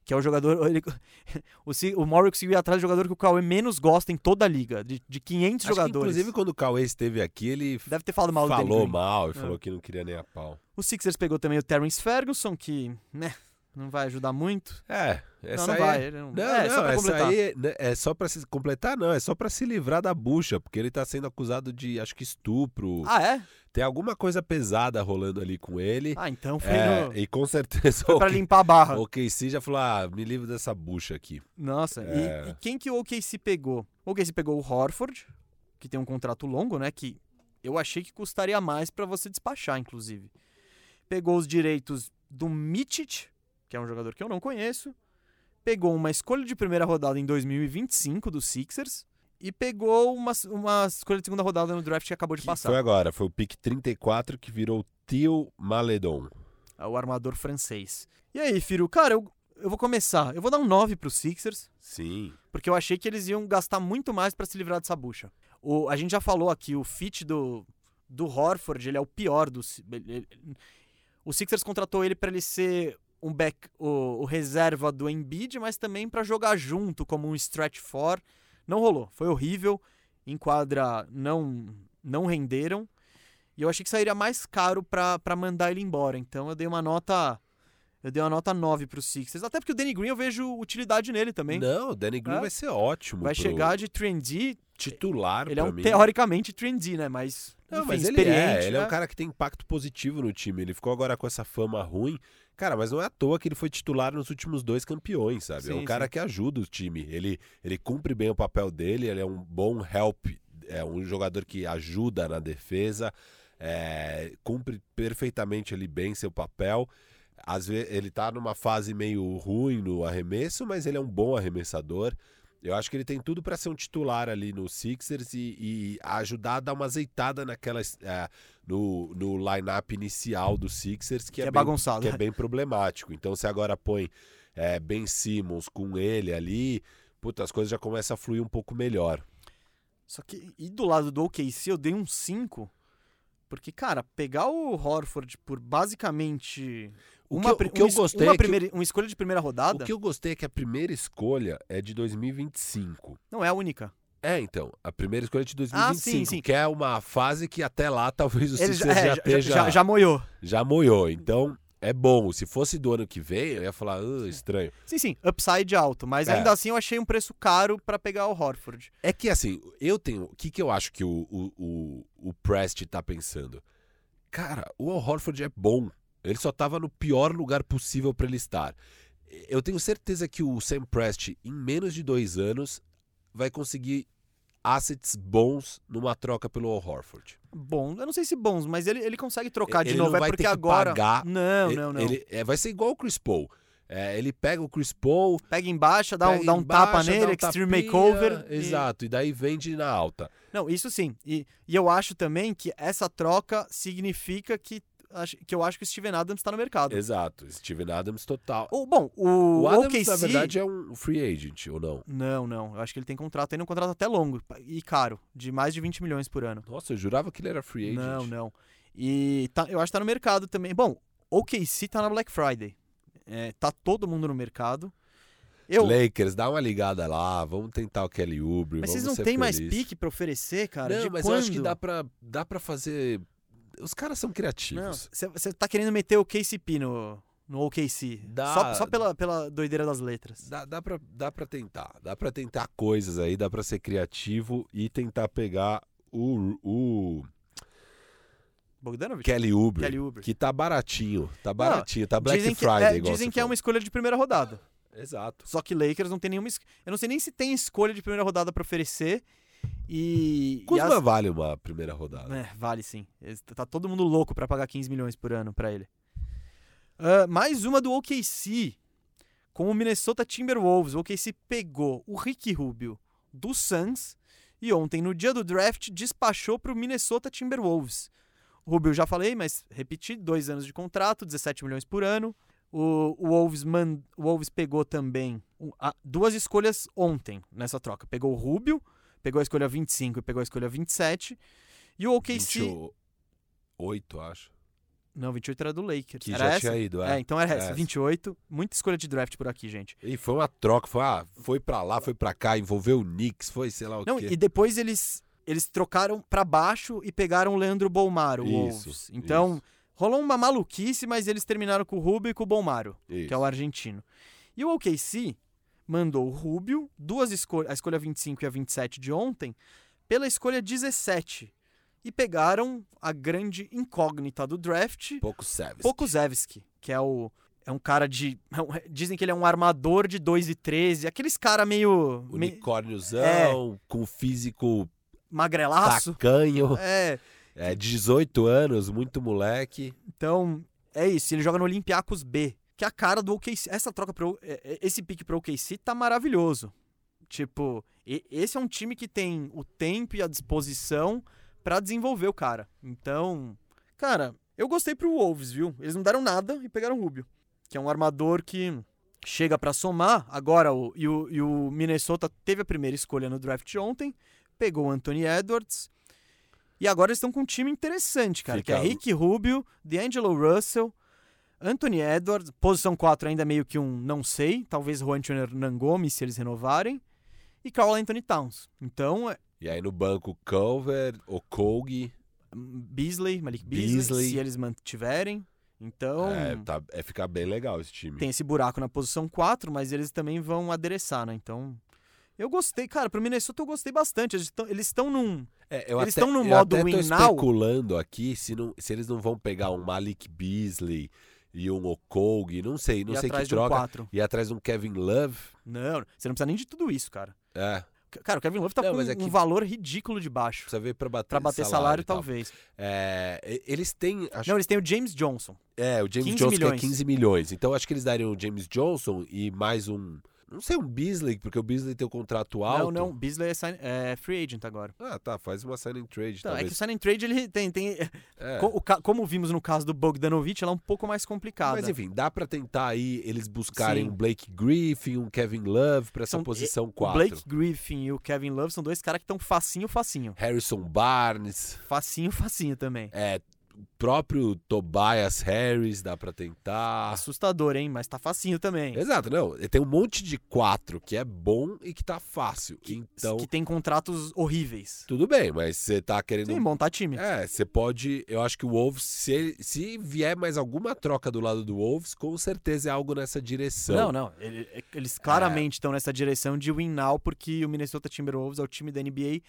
que é o jogador. ele- o, o Morey conseguiu ir atrás do jogador que o Cauê menos gosta em toda a liga, de, de 500 Acho jogadores. inclusive, quando o Cauê esteve aqui, ele Deve ter falado mal do Danny falou mal e É. falou que não queria nem a pau. O Sixers pegou também o Terrence Ferguson, que, né, não vai ajudar muito. É, essa não, não aí vai. é... ele Não, Não, é, não, só pra essa completar. aí é, é só pra se completar, não, é só pra se livrar da bucha, porque ele tá sendo acusado de, acho que estupro. Ah, é? Tem alguma coisa pesada rolando ali com ele. Ah, então foi, É, no... e com certeza foi pra limpar a barra. o KC já falou: ah, me livre dessa bucha aqui. Nossa, e- É. e, quem que o OKC pegou? O OKC pegou o Horford, que tem um contrato longo, né? Que eu achei que custaria mais pra você despachar, inclusive. Pegou os direitos do Mitic, que é um jogador que eu não conheço. Pegou uma escolha de primeira rodada em 2025 do Sixers. E pegou uma, uma escolha de segunda rodada no draft que acabou de Que passar. Foi agora, foi o pick 34 que virou Tio Maledon. É o armador francês. E aí, Firu? Cara, eu, eu vou começar. Eu vou dar um 9 pro Sixers. Sim. Porque eu achei que eles iam gastar muito mais pra se livrar dessa bucha. O, a gente já falou aqui, o fit do, do Horford, ele é o pior do. Ele- ele- o Sixers contratou ele pra ele ser um back, o, o reserva do Embiid, mas também pra jogar junto como um stretch four. Não rolou, foi horrível. Em quadra não, não renderam. E eu achei que sairia mais caro pra mandar ele embora. Então eu dei uma nota. Eu dei uma nota 9 pro Sixers. Até porque o Danny Green eu vejo utilidade nele também. Não, o Danny Green É. vai ser ótimo. Vai pro chegar de 3D, titular ele é um mim. teoricamente 3D, né? Mas, Não, enfim, mas ele é, ele é né? um cara que tem impacto positivo no time. Ele ficou agora com essa fama ruim. Cara, mas não é à toa que ele foi titular nos últimos dois campeões, sabe? é um Sim, cara sim. que ajuda o time. Ele, ele cumpre bem o papel dele, ele é um bom help, é um jogador que ajuda na defesa, é, cumpre perfeitamente ali bem seu papel. Às vezes ele tá numa fase meio ruim no arremesso, mas ele é um bom arremessador. Eu acho que ele tem tudo para ser um titular ali no Sixers e, e ajudar a dar uma azeitada naquela é, no, no line-up inicial do Sixers, que, Que é, é bem, bagunçado. que é bem problemático. Então, se agora põe é, Ben Simmons com ele ali, puta, as coisas já começam a fluir um pouco melhor. Só que, e do lado do OKC, eu dei um 5. Porque, cara, pegar o Horford por basicamente O uma, que, eu, o que eu gostei uma, é que, primeira, uma escolha de primeira o rodada que eu gostei é que a primeira escolha é de 2025. não é a única. É, então, a primeira escolha é de Ah, 2025, sim, sim. que é uma fase que até lá talvez o Ele já, já, é, já, esteja, já, já moiou. já moiou. Então, é bom. Se fosse do ano que vem, eu ia falar, "Ah, estranho. Sim, sim, upside alto. Mas É. ainda assim eu achei um preço caro pra pegar o Horford. É que assim, eu tenho. O que, que eu acho que o, o, o, o Prest tá pensando? Cara, o Al Horford é bom. Ele só tava no pior lugar possível pra ele estar. Eu tenho certeza que o Sam Prest, em menos de dois anos, vai conseguir assets bons numa troca pelo Al Horford. Bom, eu não sei se bons, mas ele, ele consegue trocar de Ele novo. não é vai porque ter que agora. pagar. Não, ele, não, não. ele- é, vai ser igual o Chris Paul. É, ele pega o Chris Paul, Pega embaixo, dá um, pega dá um embaixo, tapa nele, um extreme tapinha, makeover. e- Exato, e daí vende na alta. Não, isso sim. E, e eu acho também que essa troca significa que, que eu acho que o Steven Adams tá no mercado. Exato, Steven Adams total. Ou, bom, o, O Adams, OKC... na verdade, é um free agent, ou não? Não, não. Eu acho que ele tem contrato ainda, um contrato até longo e caro, de mais de 20 milhões por ano. Nossa, eu jurava que ele era free agent. Não, não. E tá- eu acho que tá no mercado também. Bom, OKC tá na Black Friday. É, tá todo mundo no mercado. Eu, Lakers, dá uma ligada lá, vamos tentar o Kelly Oubre, mas vocês não têm mais pique pra oferecer, cara? Não, de mas quando? eu acho que dá pra, dá pra fazer... Os caras são Não, criativos. você tá querendo meter o KCP no, no OKC. Dá. Só, só pela, pela doideira das letras. Dá, dá, pra, dá pra tentar. Dá pra tentar coisas aí, dá pra ser criativo e tentar pegar o, o Bogdanovich? Kelly Oubre, Kelly Oubre. que tá baratinho. Tá baratinho, tá Black dizem que, Friday, é, igual dizem que é uma escolha de primeira rodada. Exato. Só que Lakers não tem nenhuma. Eu não sei nem se tem escolha de primeira rodada pra oferecer. E. e Kuzma as- vale uma primeira rodada. É, vale sim. Tá todo mundo louco pra pagar 15 milhões por ano pra ele. Ah, mais uma do OKC. Com o Minnesota Timberwolves. O OKC pegou o Ricky Rubio do Suns. E ontem, no dia do draft, despachou pro Minnesota Timberwolves. O Rubio já falei, mas repeti, dois anos de contrato, 17 milhões por ano. O, o Wolves, man- o Wolves pegou também a- duas escolhas ontem nessa troca. Pegou o Rubio, pegou a escolha 25 e pegou a escolha 27. E o OKC. 28, acho. Não, 28 era do Lakers. Que era já essa? tinha ido, É, é. então era essa. Essa. 28. Muita escolha de draft por aqui, gente. E foi uma troca, foi, ah, foi pra lá, foi pra cá, envolveu o Knicks, foi sei lá o Não, quê. e depois eles, eles trocaram pra baixo e pegaram o Leandro Bolmaro, o Isso, Wolves. Então, isso. rolou uma maluquice, mas eles terminaram com o Rubio e com o Bolmaro, Isso. que é o argentino. E o OKC mandou o Rubio, duas escolhas, a escolha 25 e a 27 de ontem, pela escolha 17. E pegaram a grande incógnita do draft, Pouco. Pokusevski, que é o é um cara de é dizem que ele é um armador de 2 e 13, aqueles cara meio, meio Unicórniozão, É. com físico magrelaço. tacanho. É, É, 18 anos, muito moleque. então é isso, ele joga no Olympiacos B, que a cara do OKC. Essa troca pro é, é, esse pique pro OKC tá maravilhoso. Tipo, esse é um time que tem o tempo e a disposição pra desenvolver o cara. Então, cara, eu gostei pro Wolves, viu? Eles não deram nada e pegaram o Rubio, que é um armador que chega pra somar. Agora, o, e, o, e o Minnesota teve a primeira escolha no draft ontem, pegou o Anthony Edwards. E agora eles estão com um time interessante, cara, que é Fica- Rick Rubio, D'Angelo Russell, Anthony Edwards, posição 4 ainda meio que um não sei, talvez Juancho Hernan Gomes se eles renovarem, e Carl Anthony Towns. Então, é, E aí no banco, Culver, Okogi. Beasley, Malik Beasley, Beasley. se eles mantiverem. Então, É, tá, é ficar bem legal esse time. tem esse buraco na posição 4, mas eles também vão adereçar, né? Então, eu gostei, cara, pro Minnesota eu gostei bastante. Eles estão eles estão num É, eu Eles até- estão no eu modo até tô win now. especulando aqui se, não, se eles não vão pegar um Malik Beasley e um Okogi, não sei, não ir sei que um troca. 4. E atrás de um Kevin Love. Não, você não precisa nem de tudo isso, cara. É, Cara, o Kevin Love tá Não, com um é que- valor ridículo de baixo. Precisa ver pra bater, Pra bater salário, e tal. talvez. É, e- eles têm. Acho, Não, eles têm o James Johnson. é, o James 15 Johnson milhões. que é 15 milhões. Então acho que eles dariam o James Johnson e mais um. Não sei, um Beasley, porque o Beasley tem o contrato alto. Não, não, Beasley é, sign- é free agent agora. Ah, tá, faz uma signing trade, Então, é que talvez. o sign and trade ele tem, tem É. co- o como vimos no caso do Bogdanovich, ela é um pouco mais complicada. Mas enfim, dá pra tentar aí eles buscarem Sim. um Blake Griffin, um Kevin Love pra essa São- posição o 4. Blake Griffin e o Kevin Love são dois caras que estão facinho, facinho. Harrison Barnes, Facinho, facinho também. é, o próprio Tobias Harris, dá pra tentar. Assustador, hein? Mas tá facinho também. Exato, não. Tem um monte de quatro que é bom e que tá fácil. então, Que tem contratos horríveis. tudo bem, mas você tá querendo. Sim, montar time. É, você pode. Eu acho que o Wolves, se, se vier mais alguma troca do lado do Wolves, com certeza é algo nessa direção. Não, não. ele- Eles claramente estão nessa direção de win now, porque o Minnesota Timberwolves é o time da NBA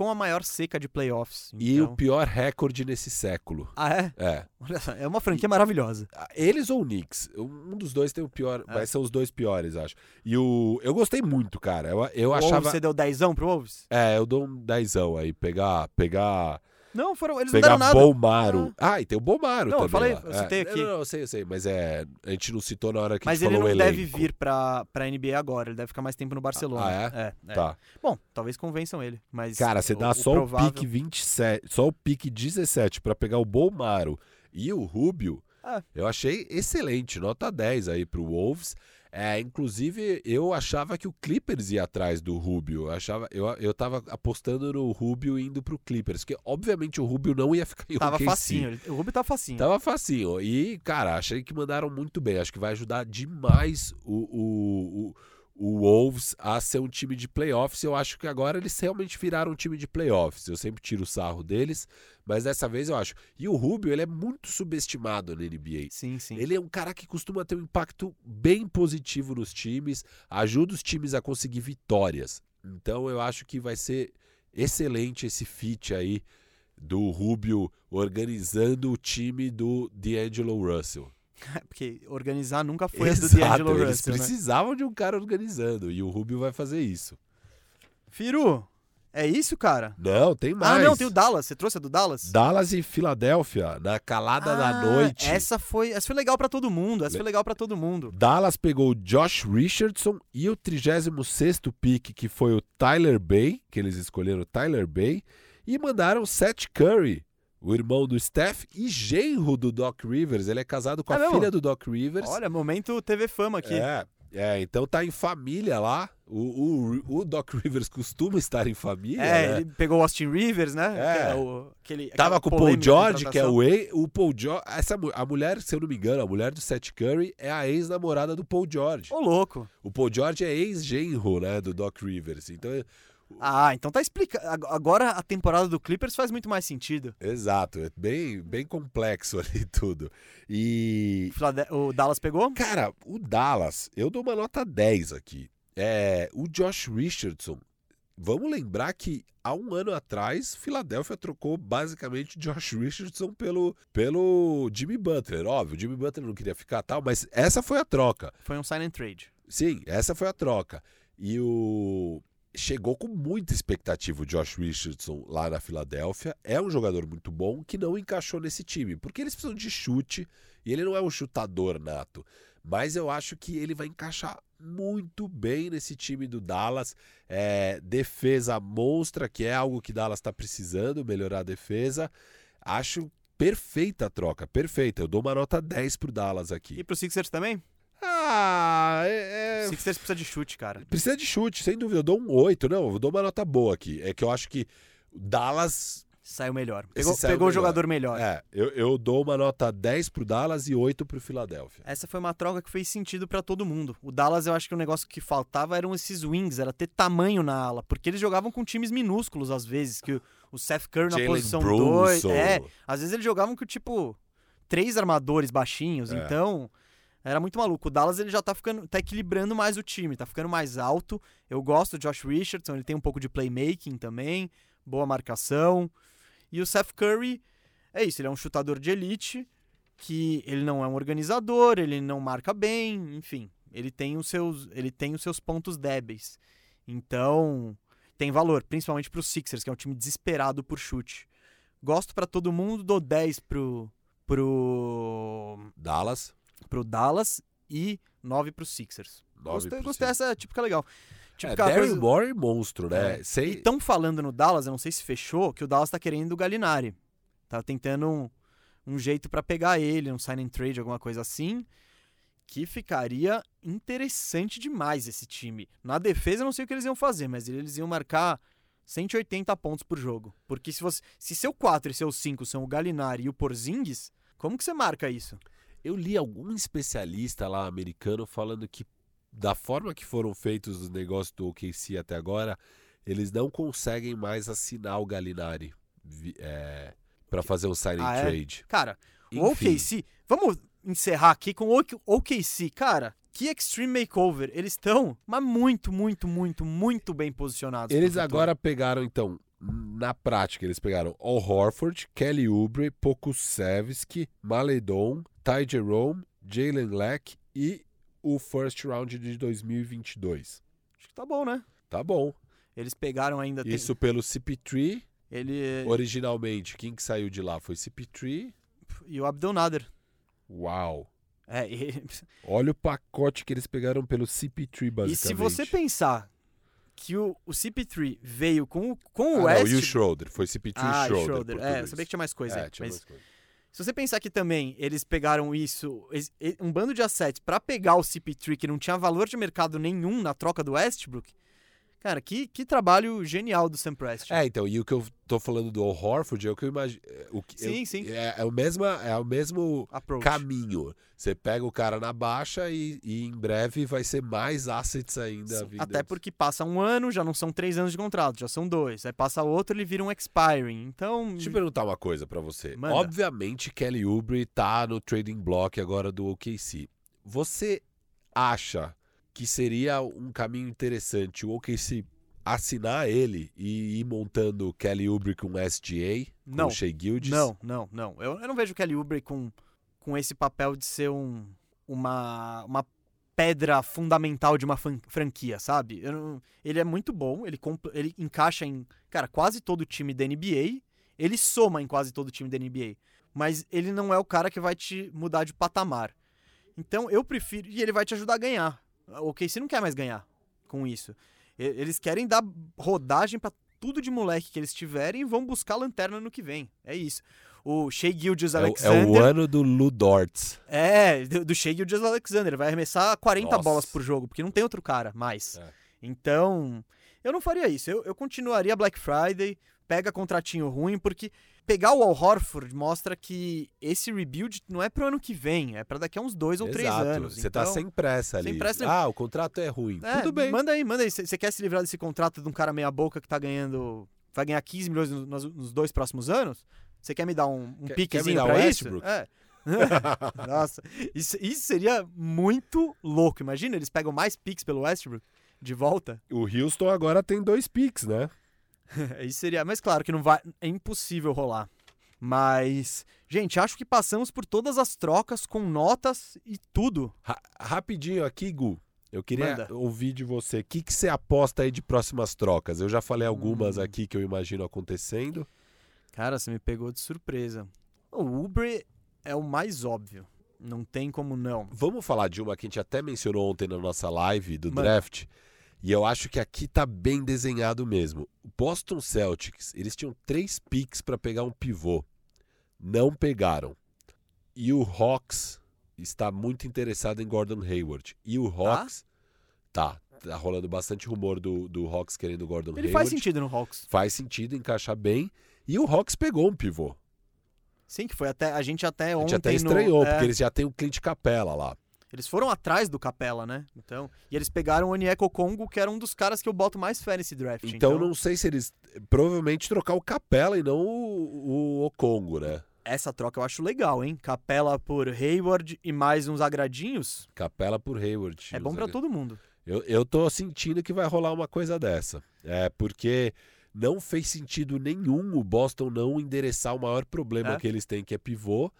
com a maior seca de playoffs. E Então- o pior recorde nesse século. Ah, é? É. Olha só, é uma franquia maravilhosa. Eles ou o Knicks? Um dos dois tem o pior, É. mas são os dois piores, acho. E o. Eu gostei muito, cara. Eu, eu O achava. Wolves, você deu dezão pro Wolves? É, eu dou um dezão aí. Pegar. Pegar. Não, foram, eles não Pegar deram nada. Bolmaro. Ah. e tem o Bolmaro Não, eu também. falei, lá. eu É. citei aqui. Não, não, eu sei, eu sei. Mas é. A gente não citou na hora que a Mas gente ele falou não o deve elenco. vir pra, pra NBA agora, ele deve ficar mais tempo no Barcelona. Ah, é? é. Tá. Bom, talvez convençam ele, mas... Cara, você o- dá o só provável- o pique 27, só o pique 17 pra pegar o Bolmaro e o Rubio. Ah. Eu achei excelente, nota 10 aí pro Wolves. É, inclusive, eu achava que o Clippers ia atrás do Rubio. Eu achava, eu, eu tava apostando no Rubio indo pro Clippers, porque obviamente o Rubio não ia ficar em Tava OKC. facinho, o Rubio tá facinho. Tava facinho. E, cara, achei que mandaram muito bem. Acho que vai ajudar demais o, o, o, o Wolves a ser um time de playoffs. Eu acho que agora eles realmente viraram um time de playoffs. Eu sempre tiro o sarro deles, mas dessa vez eu acho. E o Rubio, ele é muito subestimado na NBA. Sim, sim. Ele é um cara que costuma ter um impacto bem positivo nos times, ajuda os times a conseguir vitórias. Então eu acho que vai ser excelente esse fit aí do Rubio organizando o time do D'Angelo Russell. Porque organizar nunca foi a do Exato, D'Angelo eles Russell, né? precisavam de um cara organizando e o Rubio vai fazer isso. Firu, é isso, cara? Não, tem mais. Ah, não, tem o Dallas. Você trouxe a do Dallas? Dallas e Filadélfia na calada da Ah, noite. Essa foi, essa foi legal pra todo mundo. Essa Le- foi legal pra todo mundo. Dallas pegou o Josh Richardson e o 36º pick, que foi o Tyler Bay, que eles escolheram o Tyler Bay, e mandaram Seth Curry, o irmão do Steph e genro do Doc Rivers. Ele é casado com É a mesmo? filha do Doc Rivers. Olha, momento TV Fama aqui. É, é, então tá em família lá. O, o, o Doc Rivers costuma estar em família, É, né? ele pegou o Austin Rivers, né? É. Que é o- aquele, Tava com o Paul George, que é o ex. O Paul George. Essa, a mulher, se eu não me engano, a mulher do Seth Curry é a ex-namorada do Paul George. Ô, louco. O Paul George é ex-genro, né, do Doc Rivers. Então, Ah, então tá explicando. Agora a temporada do Clippers faz muito mais sentido. exato, é bem, bem complexo ali tudo. E, O Dallas pegou? cara, o Dallas, eu dou uma nota 10 aqui. É, o Josh Richardson, vamos lembrar que há um ano atrás, Filadélfia trocou basicamente Josh Richardson pelo, pelo Jimmy Butler. Óbvio, o Jimmy Butler não queria ficar tal, mas essa foi a troca. Foi um sign and trade. Sim, essa foi a troca. E o. Chegou com muita expectativa o Josh Richardson lá na Filadélfia. É um jogador muito bom que não encaixou nesse time, porque eles precisam de chute e ele não é um chutador nato. Mas eu acho que ele vai encaixar muito bem nesse time do Dallas. É, defesa monstra, que é algo que Dallas está precisando, melhorar a defesa. Acho perfeita a troca, perfeita. Eu dou uma nota 10 pro Dallas aqui. E pro Sixers também? Ah, é, é- Sixers precisa de chute, cara. Precisa de chute, sem dúvida. Eu dou um 8. Não, eu dou uma nota boa aqui. É que eu acho que o Dallas. Saiu melhor. Pegou, saiu pegou o melhor. jogador melhor. É, eu, eu dou uma nota 10 pro Dallas e 8 pro Philadelphia. Essa foi uma troca que fez sentido pra todo mundo. O Dallas, eu acho que o negócio que faltava eram esses wings, era ter tamanho na ala, porque eles jogavam com times minúsculos às vezes, que o, o Seth Curry na Jalen posição Brunson. 2, é, às vezes eles jogavam com tipo três armadores baixinhos, É. então era muito maluco. O Dallas ele já tá ficando, tá equilibrando mais o time, tá ficando mais alto. Eu gosto do Josh Richardson, ele tem um pouco de playmaking também, boa marcação. E o Seth Curry é isso, ele é um chutador de elite que ele não é um organizador, ele não marca bem, enfim, ele tem os seus, ele tem os seus pontos débeis. Então, tem valor, principalmente pro Sixers, que é um time desesperado por chute. Gosto pra todo mundo, dou 10 pro, pro, Dallas, pro Dallas e 9 pro Sixers. 9 Gostei, pro gostei Sixers. essa típica legal. É, Típica Daryl coisa- Morey, monstro, né? É. Sei... E estão falando no Dallas, eu não sei se fechou, que o Dallas tá querendo o Galinari. Tá tentando um, um jeito pra pegar ele, um sign and trade, alguma coisa assim. Que ficaria interessante demais esse time. Na defesa eu não sei o que eles iam fazer, mas eles iam marcar 180 pontos por jogo. Porque se, você, se seu 4 e seu 5 são o Galinari e o Porzingis, como que você marca isso? Eu li algum especialista lá americano falando que da forma que foram feitos os negócios do OKC até agora, eles não conseguem mais assinar o Galinari é, para fazer um signing Ah, é? trade. Cara, o Enfim. OKC, vamos encerrar aqui com o OK- OKC, cara. Que Extreme Makeover. Eles estão, mas muito, muito, muito, muito bem posicionados. Eles agora pegaram, então, na prática, eles pegaram Al Horford, Kelly Oubre, Pokusevski, Maledon, Ty Jerome, Jalen Leck e o first round de 2022. Acho que tá bom, né? Tá bom. Eles pegaram ainda. tem- Isso pelo CP3. Ele Originalmente, quem que saiu de lá foi CP3. e o Abdel Nader. Uau. É, e, Olha o pacote que eles pegaram pelo CP3, e basicamente. se você pensar que o, o CP3 veio com, o- com Ah, o não, West. e o Schroeder. Foi CP3 ah, e Schroeder. Schroeder. É, eu sabia que tinha mais coisa. É, aí, tinha mas mais coisa. Se você pensar que também eles pegaram isso, um bando de assets pra pegar o CP3 que não tinha valor de mercado nenhum na troca do Westbrook, cara, que, que trabalho genial do Sam Prest. É, então, e o que eu tô falando do Al Horford é o que eu imagino. O que Sim, eu- sim. É, é o mesmo, é o mesmo Approach. caminho. Você pega o cara na baixa e, e em breve vai ser mais assets ainda. Até porque passa um ano, já não são três anos de contrato, já são dois. Aí passa outro, ele vira um expiring. Então. Deixa eu perguntar uma coisa pra você. Manda. Obviamente, Kelly Oubre tá no trading block agora do OKC. Você acha que seria um caminho interessante o OKC assinar ele e ir montando Kelly Oubre com SGA, com Não. o Shea Gildes? Não, não, não. Eu, eu não vejo Kelly Oubre com, com esse papel de ser um, uma, uma pedra fundamental de uma franquia, sabe? Não- ele é muito bom, ele, ele encaixa em, cara, quase todo time da NBA, ele soma em quase todo time da NBA, mas ele não é o cara que vai te mudar de patamar. Então eu prefiro, e ele vai te ajudar a ganhar. O KC não quer mais ganhar com isso. Eles querem dar rodagem pra tudo de moleque que eles tiverem e vão buscar lanterna no que vem. É isso. O Shea Gildius É, o- é Alexander. o ano do Ludorts. É, do, do Shea Gildius Alexander. Vai arremessar 40 Nossa. bolas por jogo, porque não tem outro cara mais. É. Então, eu não faria isso. Eu, eu continuaria Black Friday, pega contratinho ruim, porque pegar o Al Horford mostra que esse rebuild não é pro ano que vem, é pra daqui a uns dois ou três Exato. anos. Você então, tá sem pressa ali. sem pressa ah, o contrato é ruim. é, Tudo bem. Manda aí, manda aí. Você quer se livrar desse contrato de um cara meia boca que tá ganhando. Vai ganhar 15 milhões no- nos, nos dois próximos anos? Você quer me dar um, um Quer- piquezinho quer me dar pra o isso? Westbrook? É. Nossa, isso, isso seria muito louco. Imagina, eles pegam mais picks pelo Westbrook de volta. O Houston agora tem dois picks, né? Isso seria. Mas claro que não vai. É impossível rolar. Mas, gente, acho que passamos por todas as trocas com notas e tudo. Ra- rapidinho aqui, Gu. Eu queria Manda. ouvir de você. O que, que você aposta aí de próximas trocas? Eu já falei algumas Hum. aqui que eu imagino acontecendo. Cara, você me pegou de surpresa. O Uber é o mais óbvio. Não tem como não. Vamos falar de uma que a gente até mencionou ontem na nossa live do draft. E eu acho que aqui tá bem desenhado mesmo. O Boston Celtics, eles tinham três picks para pegar um pivô. Não pegaram. E o Hawks está muito interessado em Gordon Hayward. E o Hawks. Tá. Tá rolando bastante rumor do, do Hawks querendo o Gordon Ele Hayward. faz sentido no Hawks. Faz sentido, encaixa bem. E o Hawks pegou um pivô. Sim, que foi até. A gente até A ontem. gente até no- estranhou, é, porque eles já têm o Clint Capella lá. Eles foram atrás do Capela, né? Então. E eles pegaram o Onyeko Congo, que era um dos caras que eu boto mais fé nesse draft. Então, não sei se eles. Provavelmente trocar o Capela e não o, o Okongo, né? Essa troca eu acho legal, hein? Capela por Hayward e mais uns agradinhos. Capela por Hayward. É bom pra todo mundo. Eu, eu tô sentindo que vai rolar uma coisa dessa. É, porque não fez sentido nenhum o Boston não endereçar o maior problema É. que eles têm, que é pivô.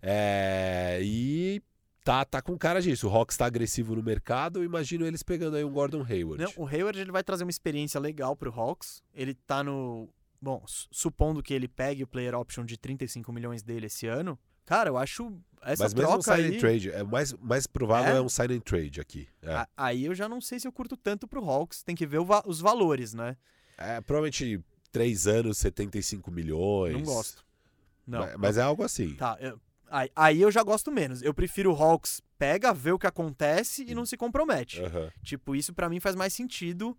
É, e tá, tá com cara disso. O Hawks tá agressivo no mercado, eu imagino eles pegando aí um Gordon Hayward. Não, o Hayward ele vai trazer uma experiência legal pro Hawks. Ele tá no. Bom, su- supondo que ele pegue o player option de 35 milhões dele esse ano. Cara, eu acho essa Mas mesmo um troca sign and aí. trade, é mais, mais provável É? é, um sign and trade aqui. É. a- Aí eu já não sei se eu curto tanto pro Hawks. Tem que ver o va- os valores, né? É, provavelmente 3 anos, 75 milhões. Não gosto. Não. Mas, mas é algo assim. Tá, eu- aí, aí eu já gosto menos. Eu prefiro o Hawks pega, vê o que acontece e não se compromete. Aham. Tipo, isso pra mim faz mais sentido.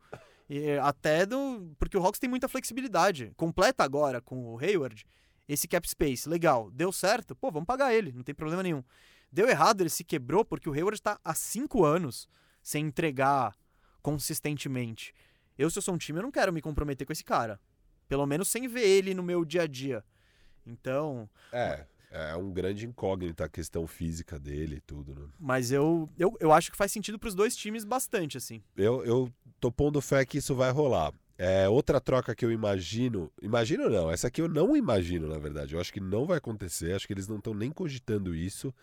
e, até do. Porque o Hawks tem muita flexibilidade. Completa agora com o Hayward. Esse cap space, legal. Deu certo? Pô, vamos pagar ele, não tem problema nenhum. Deu errado, ele se quebrou porque o Hayward tá há cinco anos sem entregar consistentemente. Eu, se eu sou um time, eu não quero me comprometer com esse cara. Pelo menos sem ver ele no meu dia a dia. Então, É, é um grande incógnita a questão física dele e tudo, né? mas eu, eu, eu acho que faz sentido pros dois times bastante, assim. Eu, eu tô pondo fé que isso vai rolar. É, outra troca que eu imagino. Imagino não, essa aqui eu não imagino, na verdade. Eu acho que não vai acontecer, acho que eles não estão nem cogitando isso.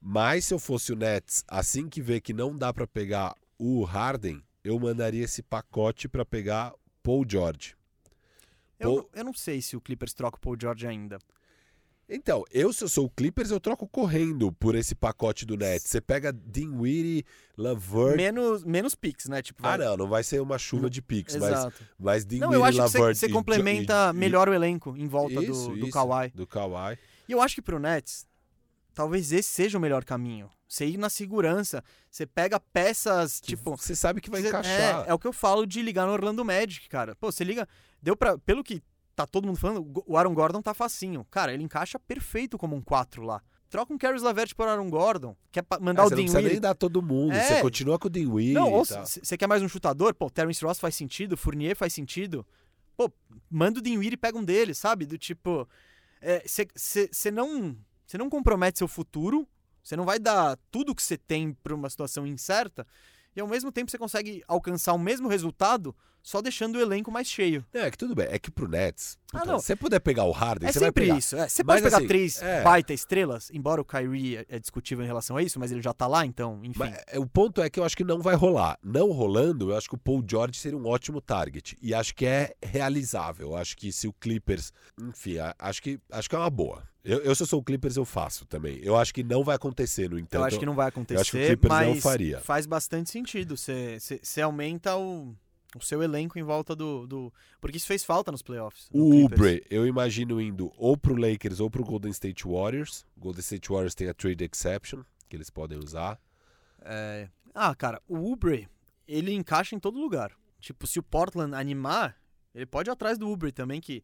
Mas se eu fosse o Nets, assim que vê que não dá pra pegar o Harden, eu mandaria esse pacote pra pegar Paul George. Eu, eu não sei se o Clippers troca o Paul George ainda. Então, eu se eu sou o Clippers, eu troco correndo por esse pacote do Nets. Você pega Dinwiddie, Lavert. Menos, menos picks, né? Tipo, Ah, vai- não, não vai ser uma chuva de picks, mas, mas Não, Dinwiddie, eu acho que Lavert você, você complementa e- melhor o elenco em volta Isso, do, do isso, Kawhi. Do Kawhi. E eu acho que pro Nets, talvez esse seja o melhor caminho. Você ir na segurança, você pega peças, tipo... Você sabe que vai encaixar. É, é o que eu falo de ligar no Orlando Magic, cara. Pô, você liga. Deu pra. Pelo que tá todo mundo falando, o Aaron Gordon tá facinho. Cara, ele encaixa perfeito como um 4 lá. Troca um Caris Lavert por Aaron Gordon. Quer pa- mandar Ah, o você não precisa Dinwiddie. nem dar todo mundo. É. Você continua com o Dinwiddie Não, ou você quer mais um chutador? Pô, Terence Ross faz sentido, Fournier faz sentido. Pô, manda o Dinwiddie e pega um deles, sabe? Do tipo, você não, você não compromete seu futuro, você não vai dar tudo que você tem pra uma situação incerta, e ao mesmo tempo você consegue alcançar o mesmo resultado só deixando o elenco mais cheio. Não, é que tudo bem. É que pro Nets, Ah, puta, não. se você puder pegar o Harden, é você vai sempre pegar. isso. é. Você Mas, pode pegar assim, três é. baita estrelas, embora o Kyrie é- é discutível em relação a isso, mas ele já tá lá, então, enfim. Mas, é, o ponto é que eu acho que não vai rolar. Não rolando, eu acho que o Paul George seria um ótimo target. E acho que é realizável. Eu acho que se o Clippers. Enfim, acho que, acho que é uma boa. Eu, eu, se eu sou o Clippers, eu faço também. Eu acho que não vai acontecer, no entanto. eu acho que não vai acontecer, acho que o Clippers não mas faria. faz bastante sentido. Você aumenta o, o seu elenco em volta do, do- Porque isso fez falta nos playoffs. O. Ubre, eu imagino indo ou pro Lakers ou pro Golden State Warriors. O Golden State Warriors tem a trade exception, que eles podem usar. É, Ah, cara, o Ubre, ele encaixa em todo lugar. Tipo, se o Portland animar, ele pode ir atrás do Ubre também, que.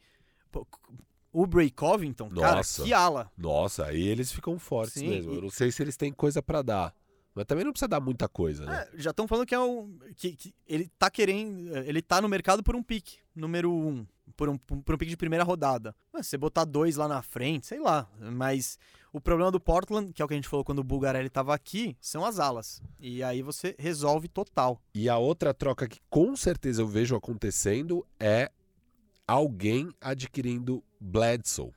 Ubre e Covington, cara, Nossa. que ala. Nossa, aí eles ficam fortes Sim, mesmo. e- Eu não sei se eles têm coisa pra dar. Mas também não precisa dar muita coisa, né? É, já estão falando que é um. Que, que ele tá querendo. Ele tá no mercado por um pique, número um. Por um, por um pique de primeira rodada. Mas você botar dois lá na frente, sei lá. Mas o problema do Portland, que é o que a gente falou quando o Bulgarelli tava aqui, são as alas. E aí você resolve total. E a outra troca que com certeza eu vejo acontecendo é alguém adquirindo Bledsoe.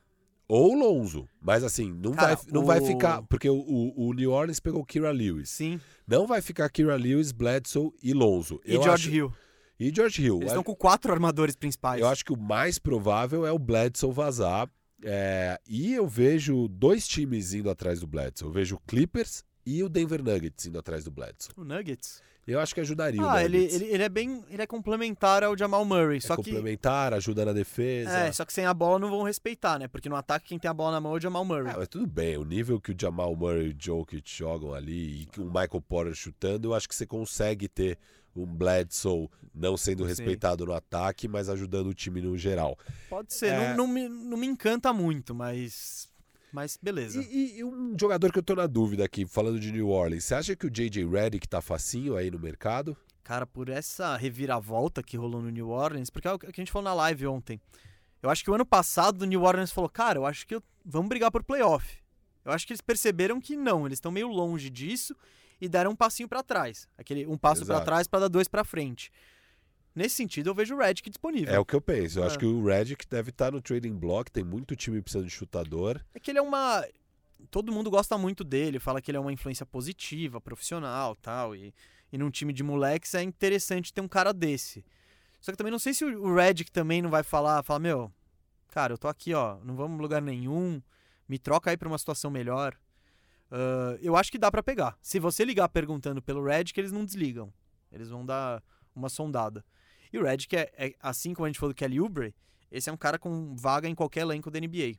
Ou Lonzo. Mas assim, não, Cara, vai, não vai o- ficar. Porque o, o, o New Orleans pegou Kira Lewis. Sim. Não vai ficar Kira Lewis, Bledsoe e Lonzo. E Eu George acho- Hill. E George Hill. Eles estão com quatro armadores principais. Eu acho que o mais provável é o Bledsoe vazar. É, e eu vejo dois times indo atrás do Bledsoe. Eu vejo o Clippers e o Denver Nuggets indo atrás do Bledsoe. O Nuggets. Eu acho que ajudaria o Ah, ele, ele, ele é bem. Ele é complementar ao Jamal Murray. é só que. complementar, ajuda na defesa. É, só que sem a bola não vão respeitar, né? Porque no ataque quem tem a bola na mão é o Jamal Murray. Ah, mas tudo bem, o nível que o Jamal Murray e o Jokic jogam ali e que o Michael Porter chutando, eu acho que você consegue ter um Bledsoe não sendo Sim. respeitado no ataque, mas ajudando o time no geral. Pode ser, É. não, não, me, não me encanta muito, mas. Mas beleza. E, e- um jogador que eu tô na dúvida aqui, falando de New Orleans, você acha que o JJ Redick tá facinho aí no mercado? Cara, por essa reviravolta que rolou no New Orleans, porque é o que a gente falou na live ontem. Eu acho que o ano passado o New Orleans falou, cara, eu acho que eu- vamos brigar por playoff. Eu acho que eles perceberam que não, eles estão meio longe disso e deram um passinho pra trás. Aquele um passo pra Exato. trás pra dar dois pra frente. Nesse sentido, eu vejo o Redick disponível. É o que eu penso. Eu É. acho que o Redick deve estar no trading block, tem muito time precisando de chutador. É que ele é uma. todo mundo gosta muito dele, fala que ele é uma influência positiva, profissional tal. E, e num time de moleques é interessante ter um cara desse. Só que também não sei se o Redick também não vai falar, falar, meu, cara, eu tô aqui, ó, não vamos em lugar nenhum, me troca aí pra uma situação melhor. Uh, eu acho que dá para pegar. Se você ligar perguntando pelo Redick, eles não desligam. Eles vão dar uma sondada. E o Redick é, é, assim como a gente falou do Kelly Oubre, esse é um cara com vaga em qualquer elenco da NBA.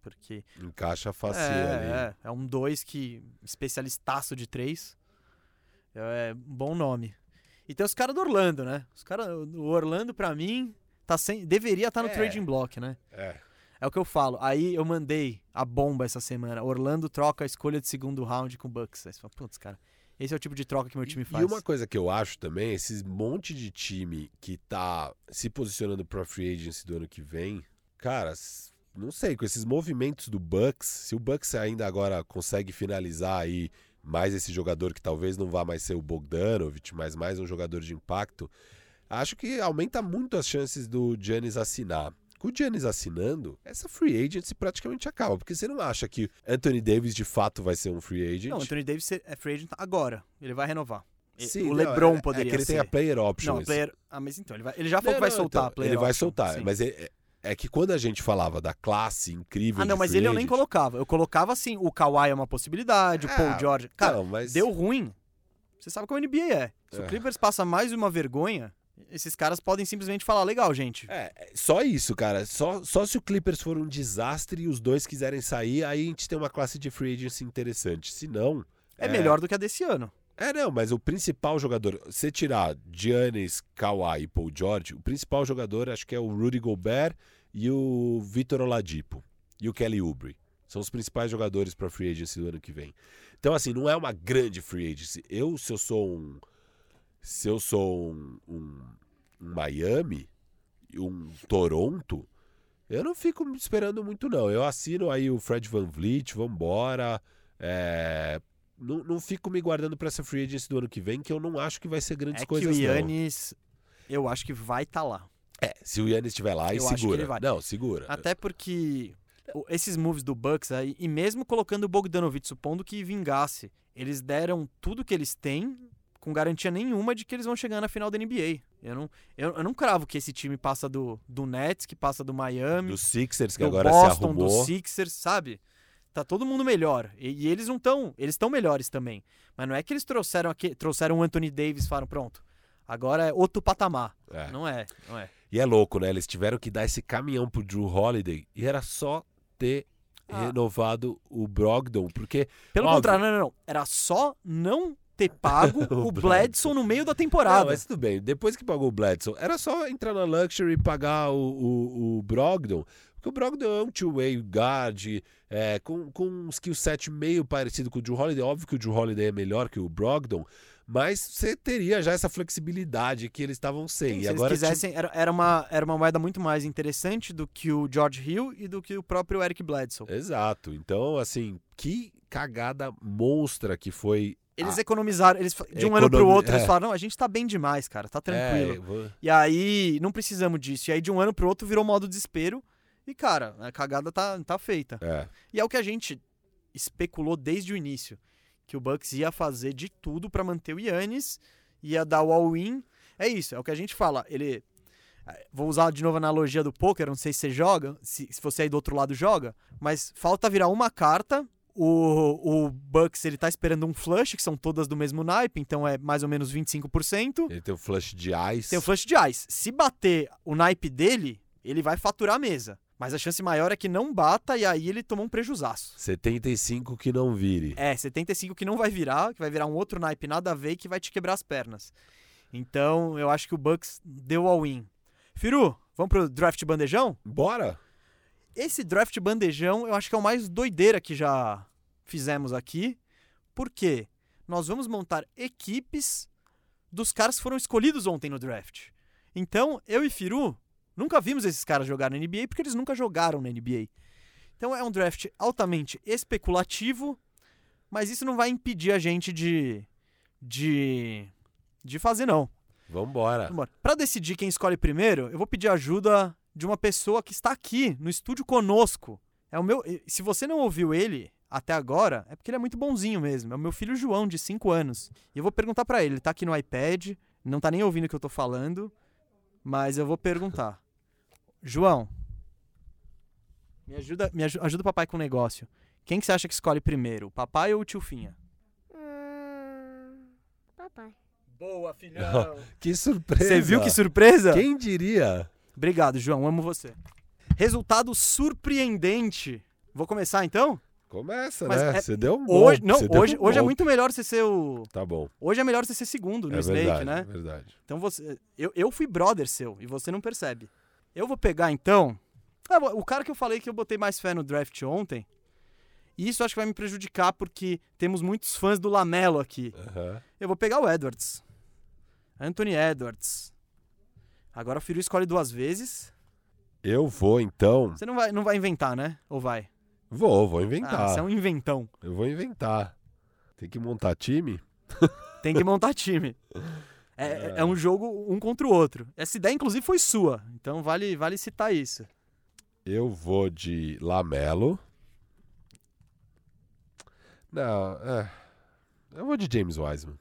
Porque. Encaixa fácil é, ali. É, é um dois que. especialistaço de três. É um bom nome. E tem os caras do Orlando, né? Os cara, o Orlando, para mim, tá sem, deveria estar tá no é. trading block, né? É. É o que eu falo. Aí eu mandei a bomba essa semana. Orlando troca a escolha de segundo round com o Bucks. Aí você fala, putz, cara, esse é o tipo de troca que meu time faz. E uma coisa que eu acho também, esses monte de time que tá se posicionando pro free agency do ano que vem, cara, não sei, com esses movimentos do Bucks, se o Bucks ainda agora consegue finalizar aí mais esse jogador que talvez não vá mais ser o Bogdanovich, mas mais um jogador de impacto, acho que aumenta muito as chances do Giannis assinar. Com o Giannis assinando, essa free agency praticamente acaba, porque você não acha que Anthony Davis de fato vai ser um free agent? Não, Anthony Davis é free agent agora, ele vai renovar. Sim, o LeBron é, poderia é que ele ser. tem a player option. Não, player... Ah, mas então, ele, vai... ele já falou não, que vai não, soltar então, a player Ele option, vai soltar, sim. mas é, é é que quando a gente falava da classe incrível. Ah, não, mas ele eu nem colocava. Eu colocava assim: o Kawhi é uma possibilidade, o Paul Ah, George. Cara, não, mas- deu ruim. Você sabe como a NBA é. Se É. o Clippers passa mais uma vergonha, esses caras podem simplesmente falar: legal, gente. É, é, só isso, cara. Só, só se o Clippers for um desastre e os dois quiserem sair, aí a gente tem uma classe de free agency interessante. Se não. É, melhor do que a desse ano. É, não, mas o principal jogador, se tirar Giannis, Kawhi e Paul George, o principal jogador acho que é o Rudy Gobert e o Vitor Oladipo e o Kelly Oubre. São os principais jogadores para free agency do ano que vem. Então, assim, não é uma grande free agency. Eu, se eu sou um. Se eu sou um, um, um Miami, um Toronto, eu não fico esperando muito, não. Eu assino aí o Fred Van Vliet, vambora. É, não, não fico me guardando para essa free agency do ano que vem, que eu não acho que vai ser grandes É que coisas, o não. Yannis, eu acho que vai estar lá. É, se o Yannis estiver lá, e Eu acho que segura. ele vai. Não, segura. Até porque o- esses moves do Bucks aí, e mesmo colocando o Bogdanovich, supondo que vingasse, eles deram tudo que eles têm com garantia nenhuma de que eles vão chegar na final da NBA. Eu não, eu, eu não cravo que esse time passa do, do Nets, que passa do Miami, Dos Sixers, que do agora se Boston, arrumou. do Sixers, sabe? Tá todo mundo melhor. E, e eles não estão. Eles estão melhores também. Mas não é que eles trouxeram aqui, trouxeram o Anthony Davis e falaram, pronto. Agora é outro patamar. É. Não é, não é. E é louco, né? Eles tiveram que dar esse caminhão pro Drew Holiday e era só ter Ah. renovado o Brogdon, porque Pelo Óbvio. contrário, não, não, não. Era só não ter pago O o Bledson no meio da temporada. Não, mas tudo bem. Depois que pagou o Bledson, era só entrar na Luxury e pagar o, o, o Brogdon. Porque o Brogdon é um two-way guard, é, com, com um skill set meio parecido com o Drew Holiday. Óbvio que o Drew Holiday é melhor que o Brogdon, mas você teria já essa flexibilidade que eles estavam sem. Sim, e se agora eles quisessem, era, era, uma, era uma moeda muito mais interessante do que o George Hill e do que o próprio Eric Bledsoe. Exato. Então, assim, que cagada monstra que foi. Eles a- economizaram, eles, de um ano pro Economi- outro, eles é. falaram, não, a gente tá bem demais, cara, tá tranquilo. É, vou- E aí, não precisamos disso. E aí, de um ano pro outro, virou modo desespero. E, cara, a cagada tá, tá feita. é. E é o que a gente especulou desde o início. Que o Bucks ia fazer de tudo pra manter o Yannis, ia dar o all-in. É isso, é o que a gente fala. Ele. eh, Vou usar de novo a analogia do poker, não sei se você joga, se, se você aí do outro lado joga, mas falta virar uma carta. O, o Bucks ele tá esperando um flush, que são todas do mesmo naipe, então é mais ou menos 25%. Ele tem o flush de ice. Tem o flush de ice. Se bater o naipe dele, ele vai faturar a mesa. Mas a chance maior é que não bata e aí ele tomou um prejuzaço. 75 que não vire. É, 75 que não vai virar, que vai virar um outro naipe nada a ver e que vai te quebrar as pernas. Então, eu acho que o Bucks deu all-in. Firu, vamos pro draft bandejão? Bora! Esse draft bandejão eu acho que é o mais doideira que já fizemos aqui. Porque nós vamos montar equipes dos caras que foram escolhidos ontem no draft. Então, eu e Firu nunca vimos esses caras jogar na NBA porque eles nunca jogaram na NBA. Então é um draft altamente especulativo, mas isso não vai impedir a gente de de de fazer não. Vambora. Vambora. Pra decidir quem escolhe primeiro, eu vou pedir ajuda de uma pessoa que está aqui no estúdio conosco. É o meu. Se você não ouviu ele até agora é porque ele é muito bonzinho mesmo. É o meu filho João, de 5 anos. E eu vou perguntar pra ele. Ele tá aqui no iPad, não tá nem ouvindo o que eu tô falando, mas eu vou perguntar. João, me ajuda, me aju- ajuda o papai com o negócio. Quem que você acha que escolhe primeiro, o papai ou o tio Finha? Hum, papai. Boa, filhão. Que surpresa! Você viu que surpresa? Quem diria? Obrigado, João. Amo você. Resultado surpreendente. Vou começar então? Começa, Mas né? é- Você deu um Hoje, não, hoje, um hoje é muito melhor você ser o. Tá bom. Hoje é melhor você ser segundo no é Snake, verdade, né? é verdade. Então você. Eu, eu fui brother seu e você não percebe. Eu vou pegar então. ah, o cara que eu falei que eu botei mais fé no draft ontem. E isso acho que vai me prejudicar porque temos muitos fãs do Lamelo aqui. Aham. Eu vou pegar o Edwards. Anthony Edwards. Agora o Firu escolhe duas vezes. Eu vou então. Você não vai, não vai inventar, né? Ou vai? Vou, vou Ah, inventar. você é um inventão. Eu vou inventar. Tem que montar time? Tem que montar time. É, é- é um jogo um contra o outro. Essa ideia, inclusive, foi sua. Então vale, vale citar isso. Eu vou de Lamelo. Não, é. Eu vou de James Wiseman.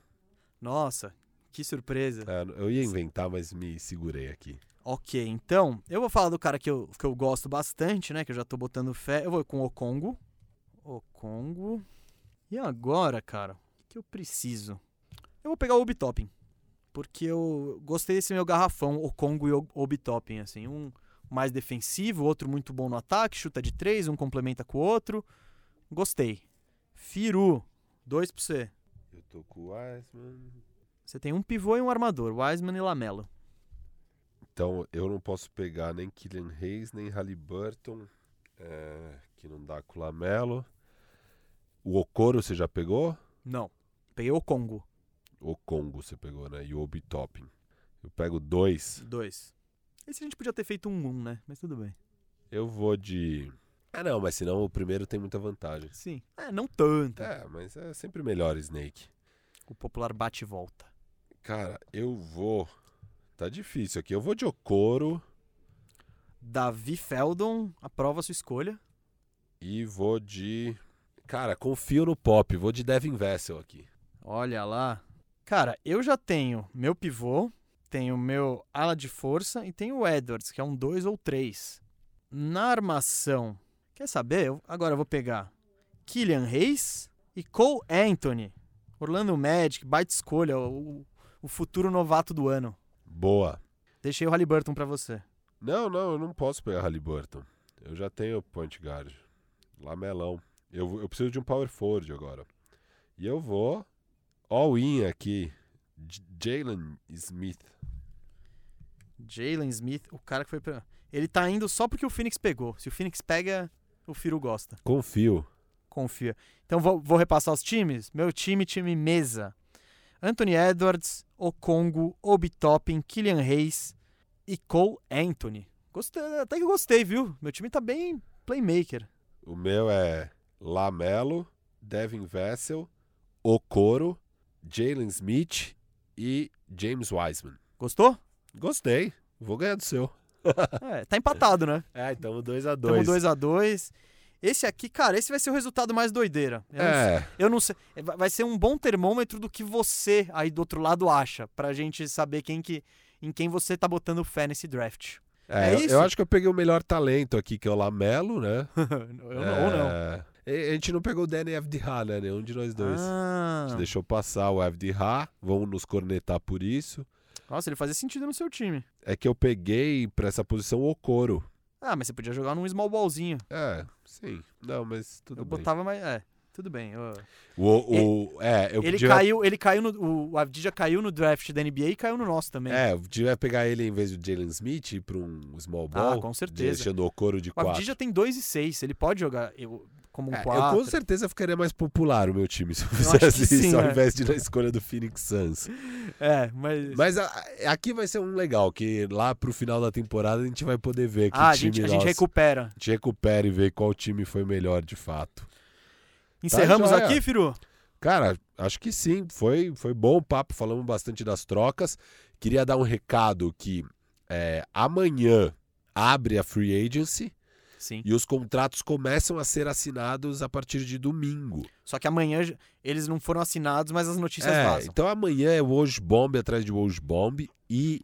Nossa, que surpresa. É, eu ia inventar, mas me segurei aqui. Ok, então, eu vou falar do cara que eu, que eu gosto bastante, né? Que eu já tô botando fé. Eu vou com o Congo. O Congo. E agora, cara, o que eu preciso? Eu vou pegar o Obi-Topping. Porque eu gostei desse meu garrafão, o Congo e o Obi-Topping, assim. Um mais defensivo, outro muito bom no ataque, chuta de três, um complementa com o outro. Gostei. Firu, dois pra você. Eu tô com o Wiseman. Você tem um pivô e um armador, Wiseman e Lamelo. Então eu não posso pegar nem Killian Hayes, nem Halliburton. É, que não dá com o Lamelo. O Okoro você já pegou? Não. Peguei o Congo, O Congo você pegou, né? E o Obi Topping. Eu pego dois. dois. Esse a gente podia ter feito um um, né? Mas tudo bem. Eu vou de. Ah, não, mas senão o primeiro tem muita vantagem. Sim. É, não tanto. É, mas é sempre melhor Snake. O popular bate e volta. Cara, eu vou. Tá difícil aqui. Eu vou de Okoro Davi Feldon, aprova a sua escolha. e vou de. Cara, confio no pop. Vou de Devin Vessel aqui. Olha lá. Cara, eu já tenho meu pivô, tenho meu ala de força e tenho o Edwards, que é um 2 ou 3. Na armação, quer saber? Eu- agora eu vou pegar Killian Hayes e Cole Anthony. Orlando Magic, baita escolha, o, o futuro novato do ano. Boa. Deixei o Halliburton pra você. Não, não, eu não posso pegar Halliburton. Eu já tenho point guard. Lamelão. Eu, eu preciso de um power forward agora. E eu vou all-in aqui. Jalen Smith. Jalen Smith, o cara que foi pra... Ele tá indo só porque o Phoenix pegou. Se o Phoenix pega, o Firo gosta. Confio. Confia. Então vou, vou repassar os times. Meu time, time mesa. Anthony Edwards, Okongo, Obi Toppin, Killian Hayes e Cole Anthony. Gostei, até que gostei, viu? Meu time tá bem playmaker. O meu é Lamelo, Devin Vessel, Okoro, Jalen Smith e James Wiseman. Gostou? Gostei. Vou ganhar do seu. É, tá empatado, né? É, então 2x2. Tamo 2 a 2 Esse aqui, cara, esse vai ser o resultado mais doideira. Eu não É, Eu não sei. Vai vai ser um bom termômetro do que você aí do outro lado acha, pra gente saber quem que, em quem você tá botando fé nesse draft. é, É eu- isso? eu acho que eu peguei o melhor talento aqui, que é o Lamelo, né? Eu não- Ou não. É, A gente não pegou o Danny Avdija, né? Nenhum de nós dois. Ah, A gente deixou passar o Avdija, vamos nos cornetar por isso. nossa, ele fazia sentido no seu time. É que eu peguei pra essa posição o Okoro. Ah, mas você podia jogar num small ballzinho. É, sim. Não, mas tudo eu bem. botava mais. É, tudo bem. eu- O, o, é, eu ele podia, caiu, ele caiu no. O Avdija caiu no draft da NBA e caiu no nosso também. É, eu podia pegar ele em vez do Jalen Smith pra um small ball. Ah, com certeza. Deixando o Okoro de o 4. Avdija tem 2 e 6. Ele pode jogar eu- como um É, 4. eu com certeza ficaria mais popular o meu time se eu fizesse sim, isso, ao é. invés de na escolha do Phoenix Suns. É, mas. Mas a- aqui vai ser um legal, que lá pro final da temporada a gente vai poder ver que ah, a time gente, a gente recupera. a gente recupera e vê qual time foi melhor de fato. Encerramos joia. aqui, Firu? Cara, acho que sim, foi, foi bom o papo, falamos bastante das trocas. Queria dar um recado que é, amanhã abre a Free Agency. Sim. E os contratos começam a ser assinados a partir de domingo. Só que amanhã eles não foram assinados, mas as notícias É, vazam. então amanhã é Woj Bomb atrás de Woj Bomb e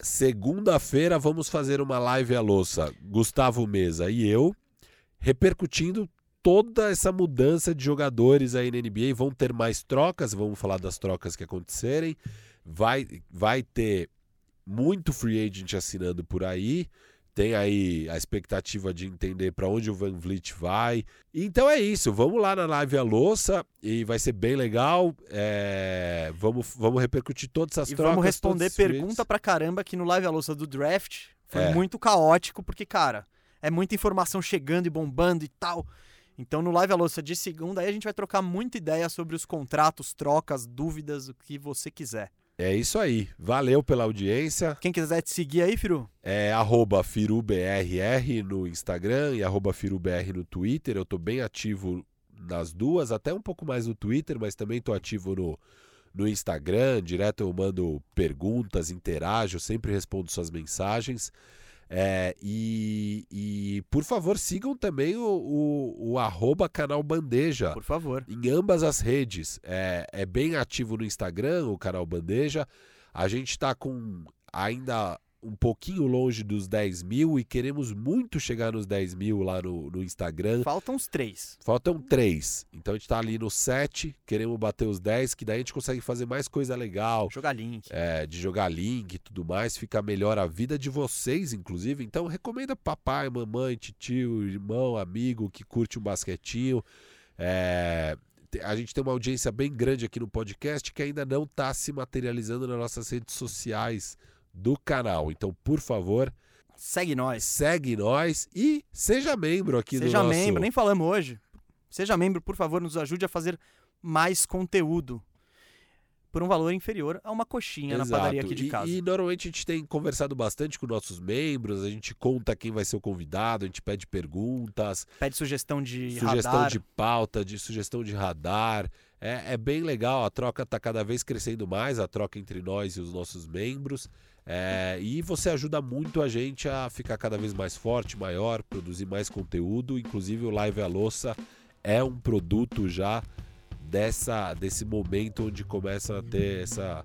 segunda-feira vamos fazer uma live à louça, Gustavo Mesa e eu, repercutindo toda essa mudança de jogadores aí na NBA. Vão ter mais trocas, vamos falar das trocas que acontecerem. Vai, vai ter muito free agent assinando por aí. Tem aí a expectativa de entender para onde o Van Vliet vai. Então é isso. Vamos lá na live a louça e vai ser bem legal. É, Vamos, vamos repercutir todas essas E trocas. vamos responder pergunta pra caramba que no Live a Louça do Draft foi É. muito caótico, porque, cara, é muita informação chegando e bombando e tal. Então no Live a Louça de segunda aí a gente vai trocar muita ideia sobre os contratos, trocas, dúvidas, o que você quiser. É isso aí. Valeu pela audiência. Quem quiser te seguir aí, Firu, É arroba FiruBRR no Instagram e arroba FiruBR no Twitter. Eu tô bem ativo nas duas, até um pouco mais no Twitter, mas também tô ativo no, no Instagram. Direto eu mando perguntas, interajo, sempre respondo suas mensagens. É, e, e, por favor, sigam também o, o, o arroba canal Bandeja por favor. em ambas as redes. É, é bem ativo no Instagram, o canal Bandeja. A gente está com ainda um pouquinho longe dos 10 mil e queremos muito chegar nos 10 mil lá no, no Instagram. Faltam os três. Faltam três. Então a gente está ali no 7, queremos bater os 10, que daí a gente consegue fazer mais coisa legal. Jogar link. é, de jogar link e tudo mais, fica melhor a vida de vocês, inclusive. Então recomenda papai, mamãe, tio, irmão, amigo que curte um basquetinho. É, a gente tem uma audiência bem grande aqui no podcast que ainda não está se materializando nas nossas redes sociais do canal. Então, por favor, Segue nós. segue nós e seja membro aqui do Seja nosso... membro, nem falamos hoje. Seja membro, por favor, nos ajude a fazer mais conteúdo. Por um valor inferior a uma coxinha na padaria aqui de E- casa. E, normalmente a gente tem conversado bastante com nossos membros, a gente conta quem vai ser o convidado, a gente pede perguntas, Pede sugestão de sugestão radar. de pauta, de sugestão de radar. É, é bem legal, a troca está cada vez crescendo mais, a troca entre nós e os nossos membros. É, e você ajuda muito a gente a ficar cada vez mais forte, maior, produzir mais conteúdo. Inclusive o Live a Louça é um produto já dessa, desse momento onde começa a ter essa,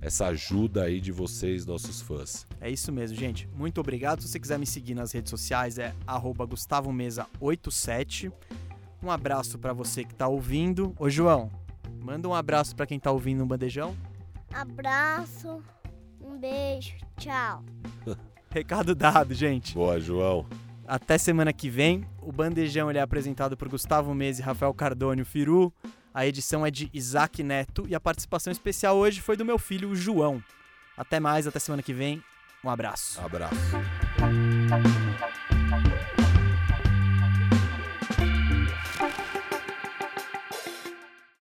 essa ajuda aí de vocês, nossos fãs. É isso mesmo, gente. Muito obrigado. Se você quiser me seguir nas redes sociais, é arroba GustavoMesa87. Um abraço pra você que tá ouvindo. Ô, João, manda um abraço pra quem tá ouvindo no Bandejão. Abraço. Um beijo. Tchau. Recado dado, gente. Boa, João. Até semana que vem. O Bandejão ele é apresentado por Gustavo Mesa e Rafael Cardone, o Firu. A edição é de Isaac Neto e a participação especial hoje foi do meu filho, o João. Até mais, até semana que vem. Um abraço. Abraço.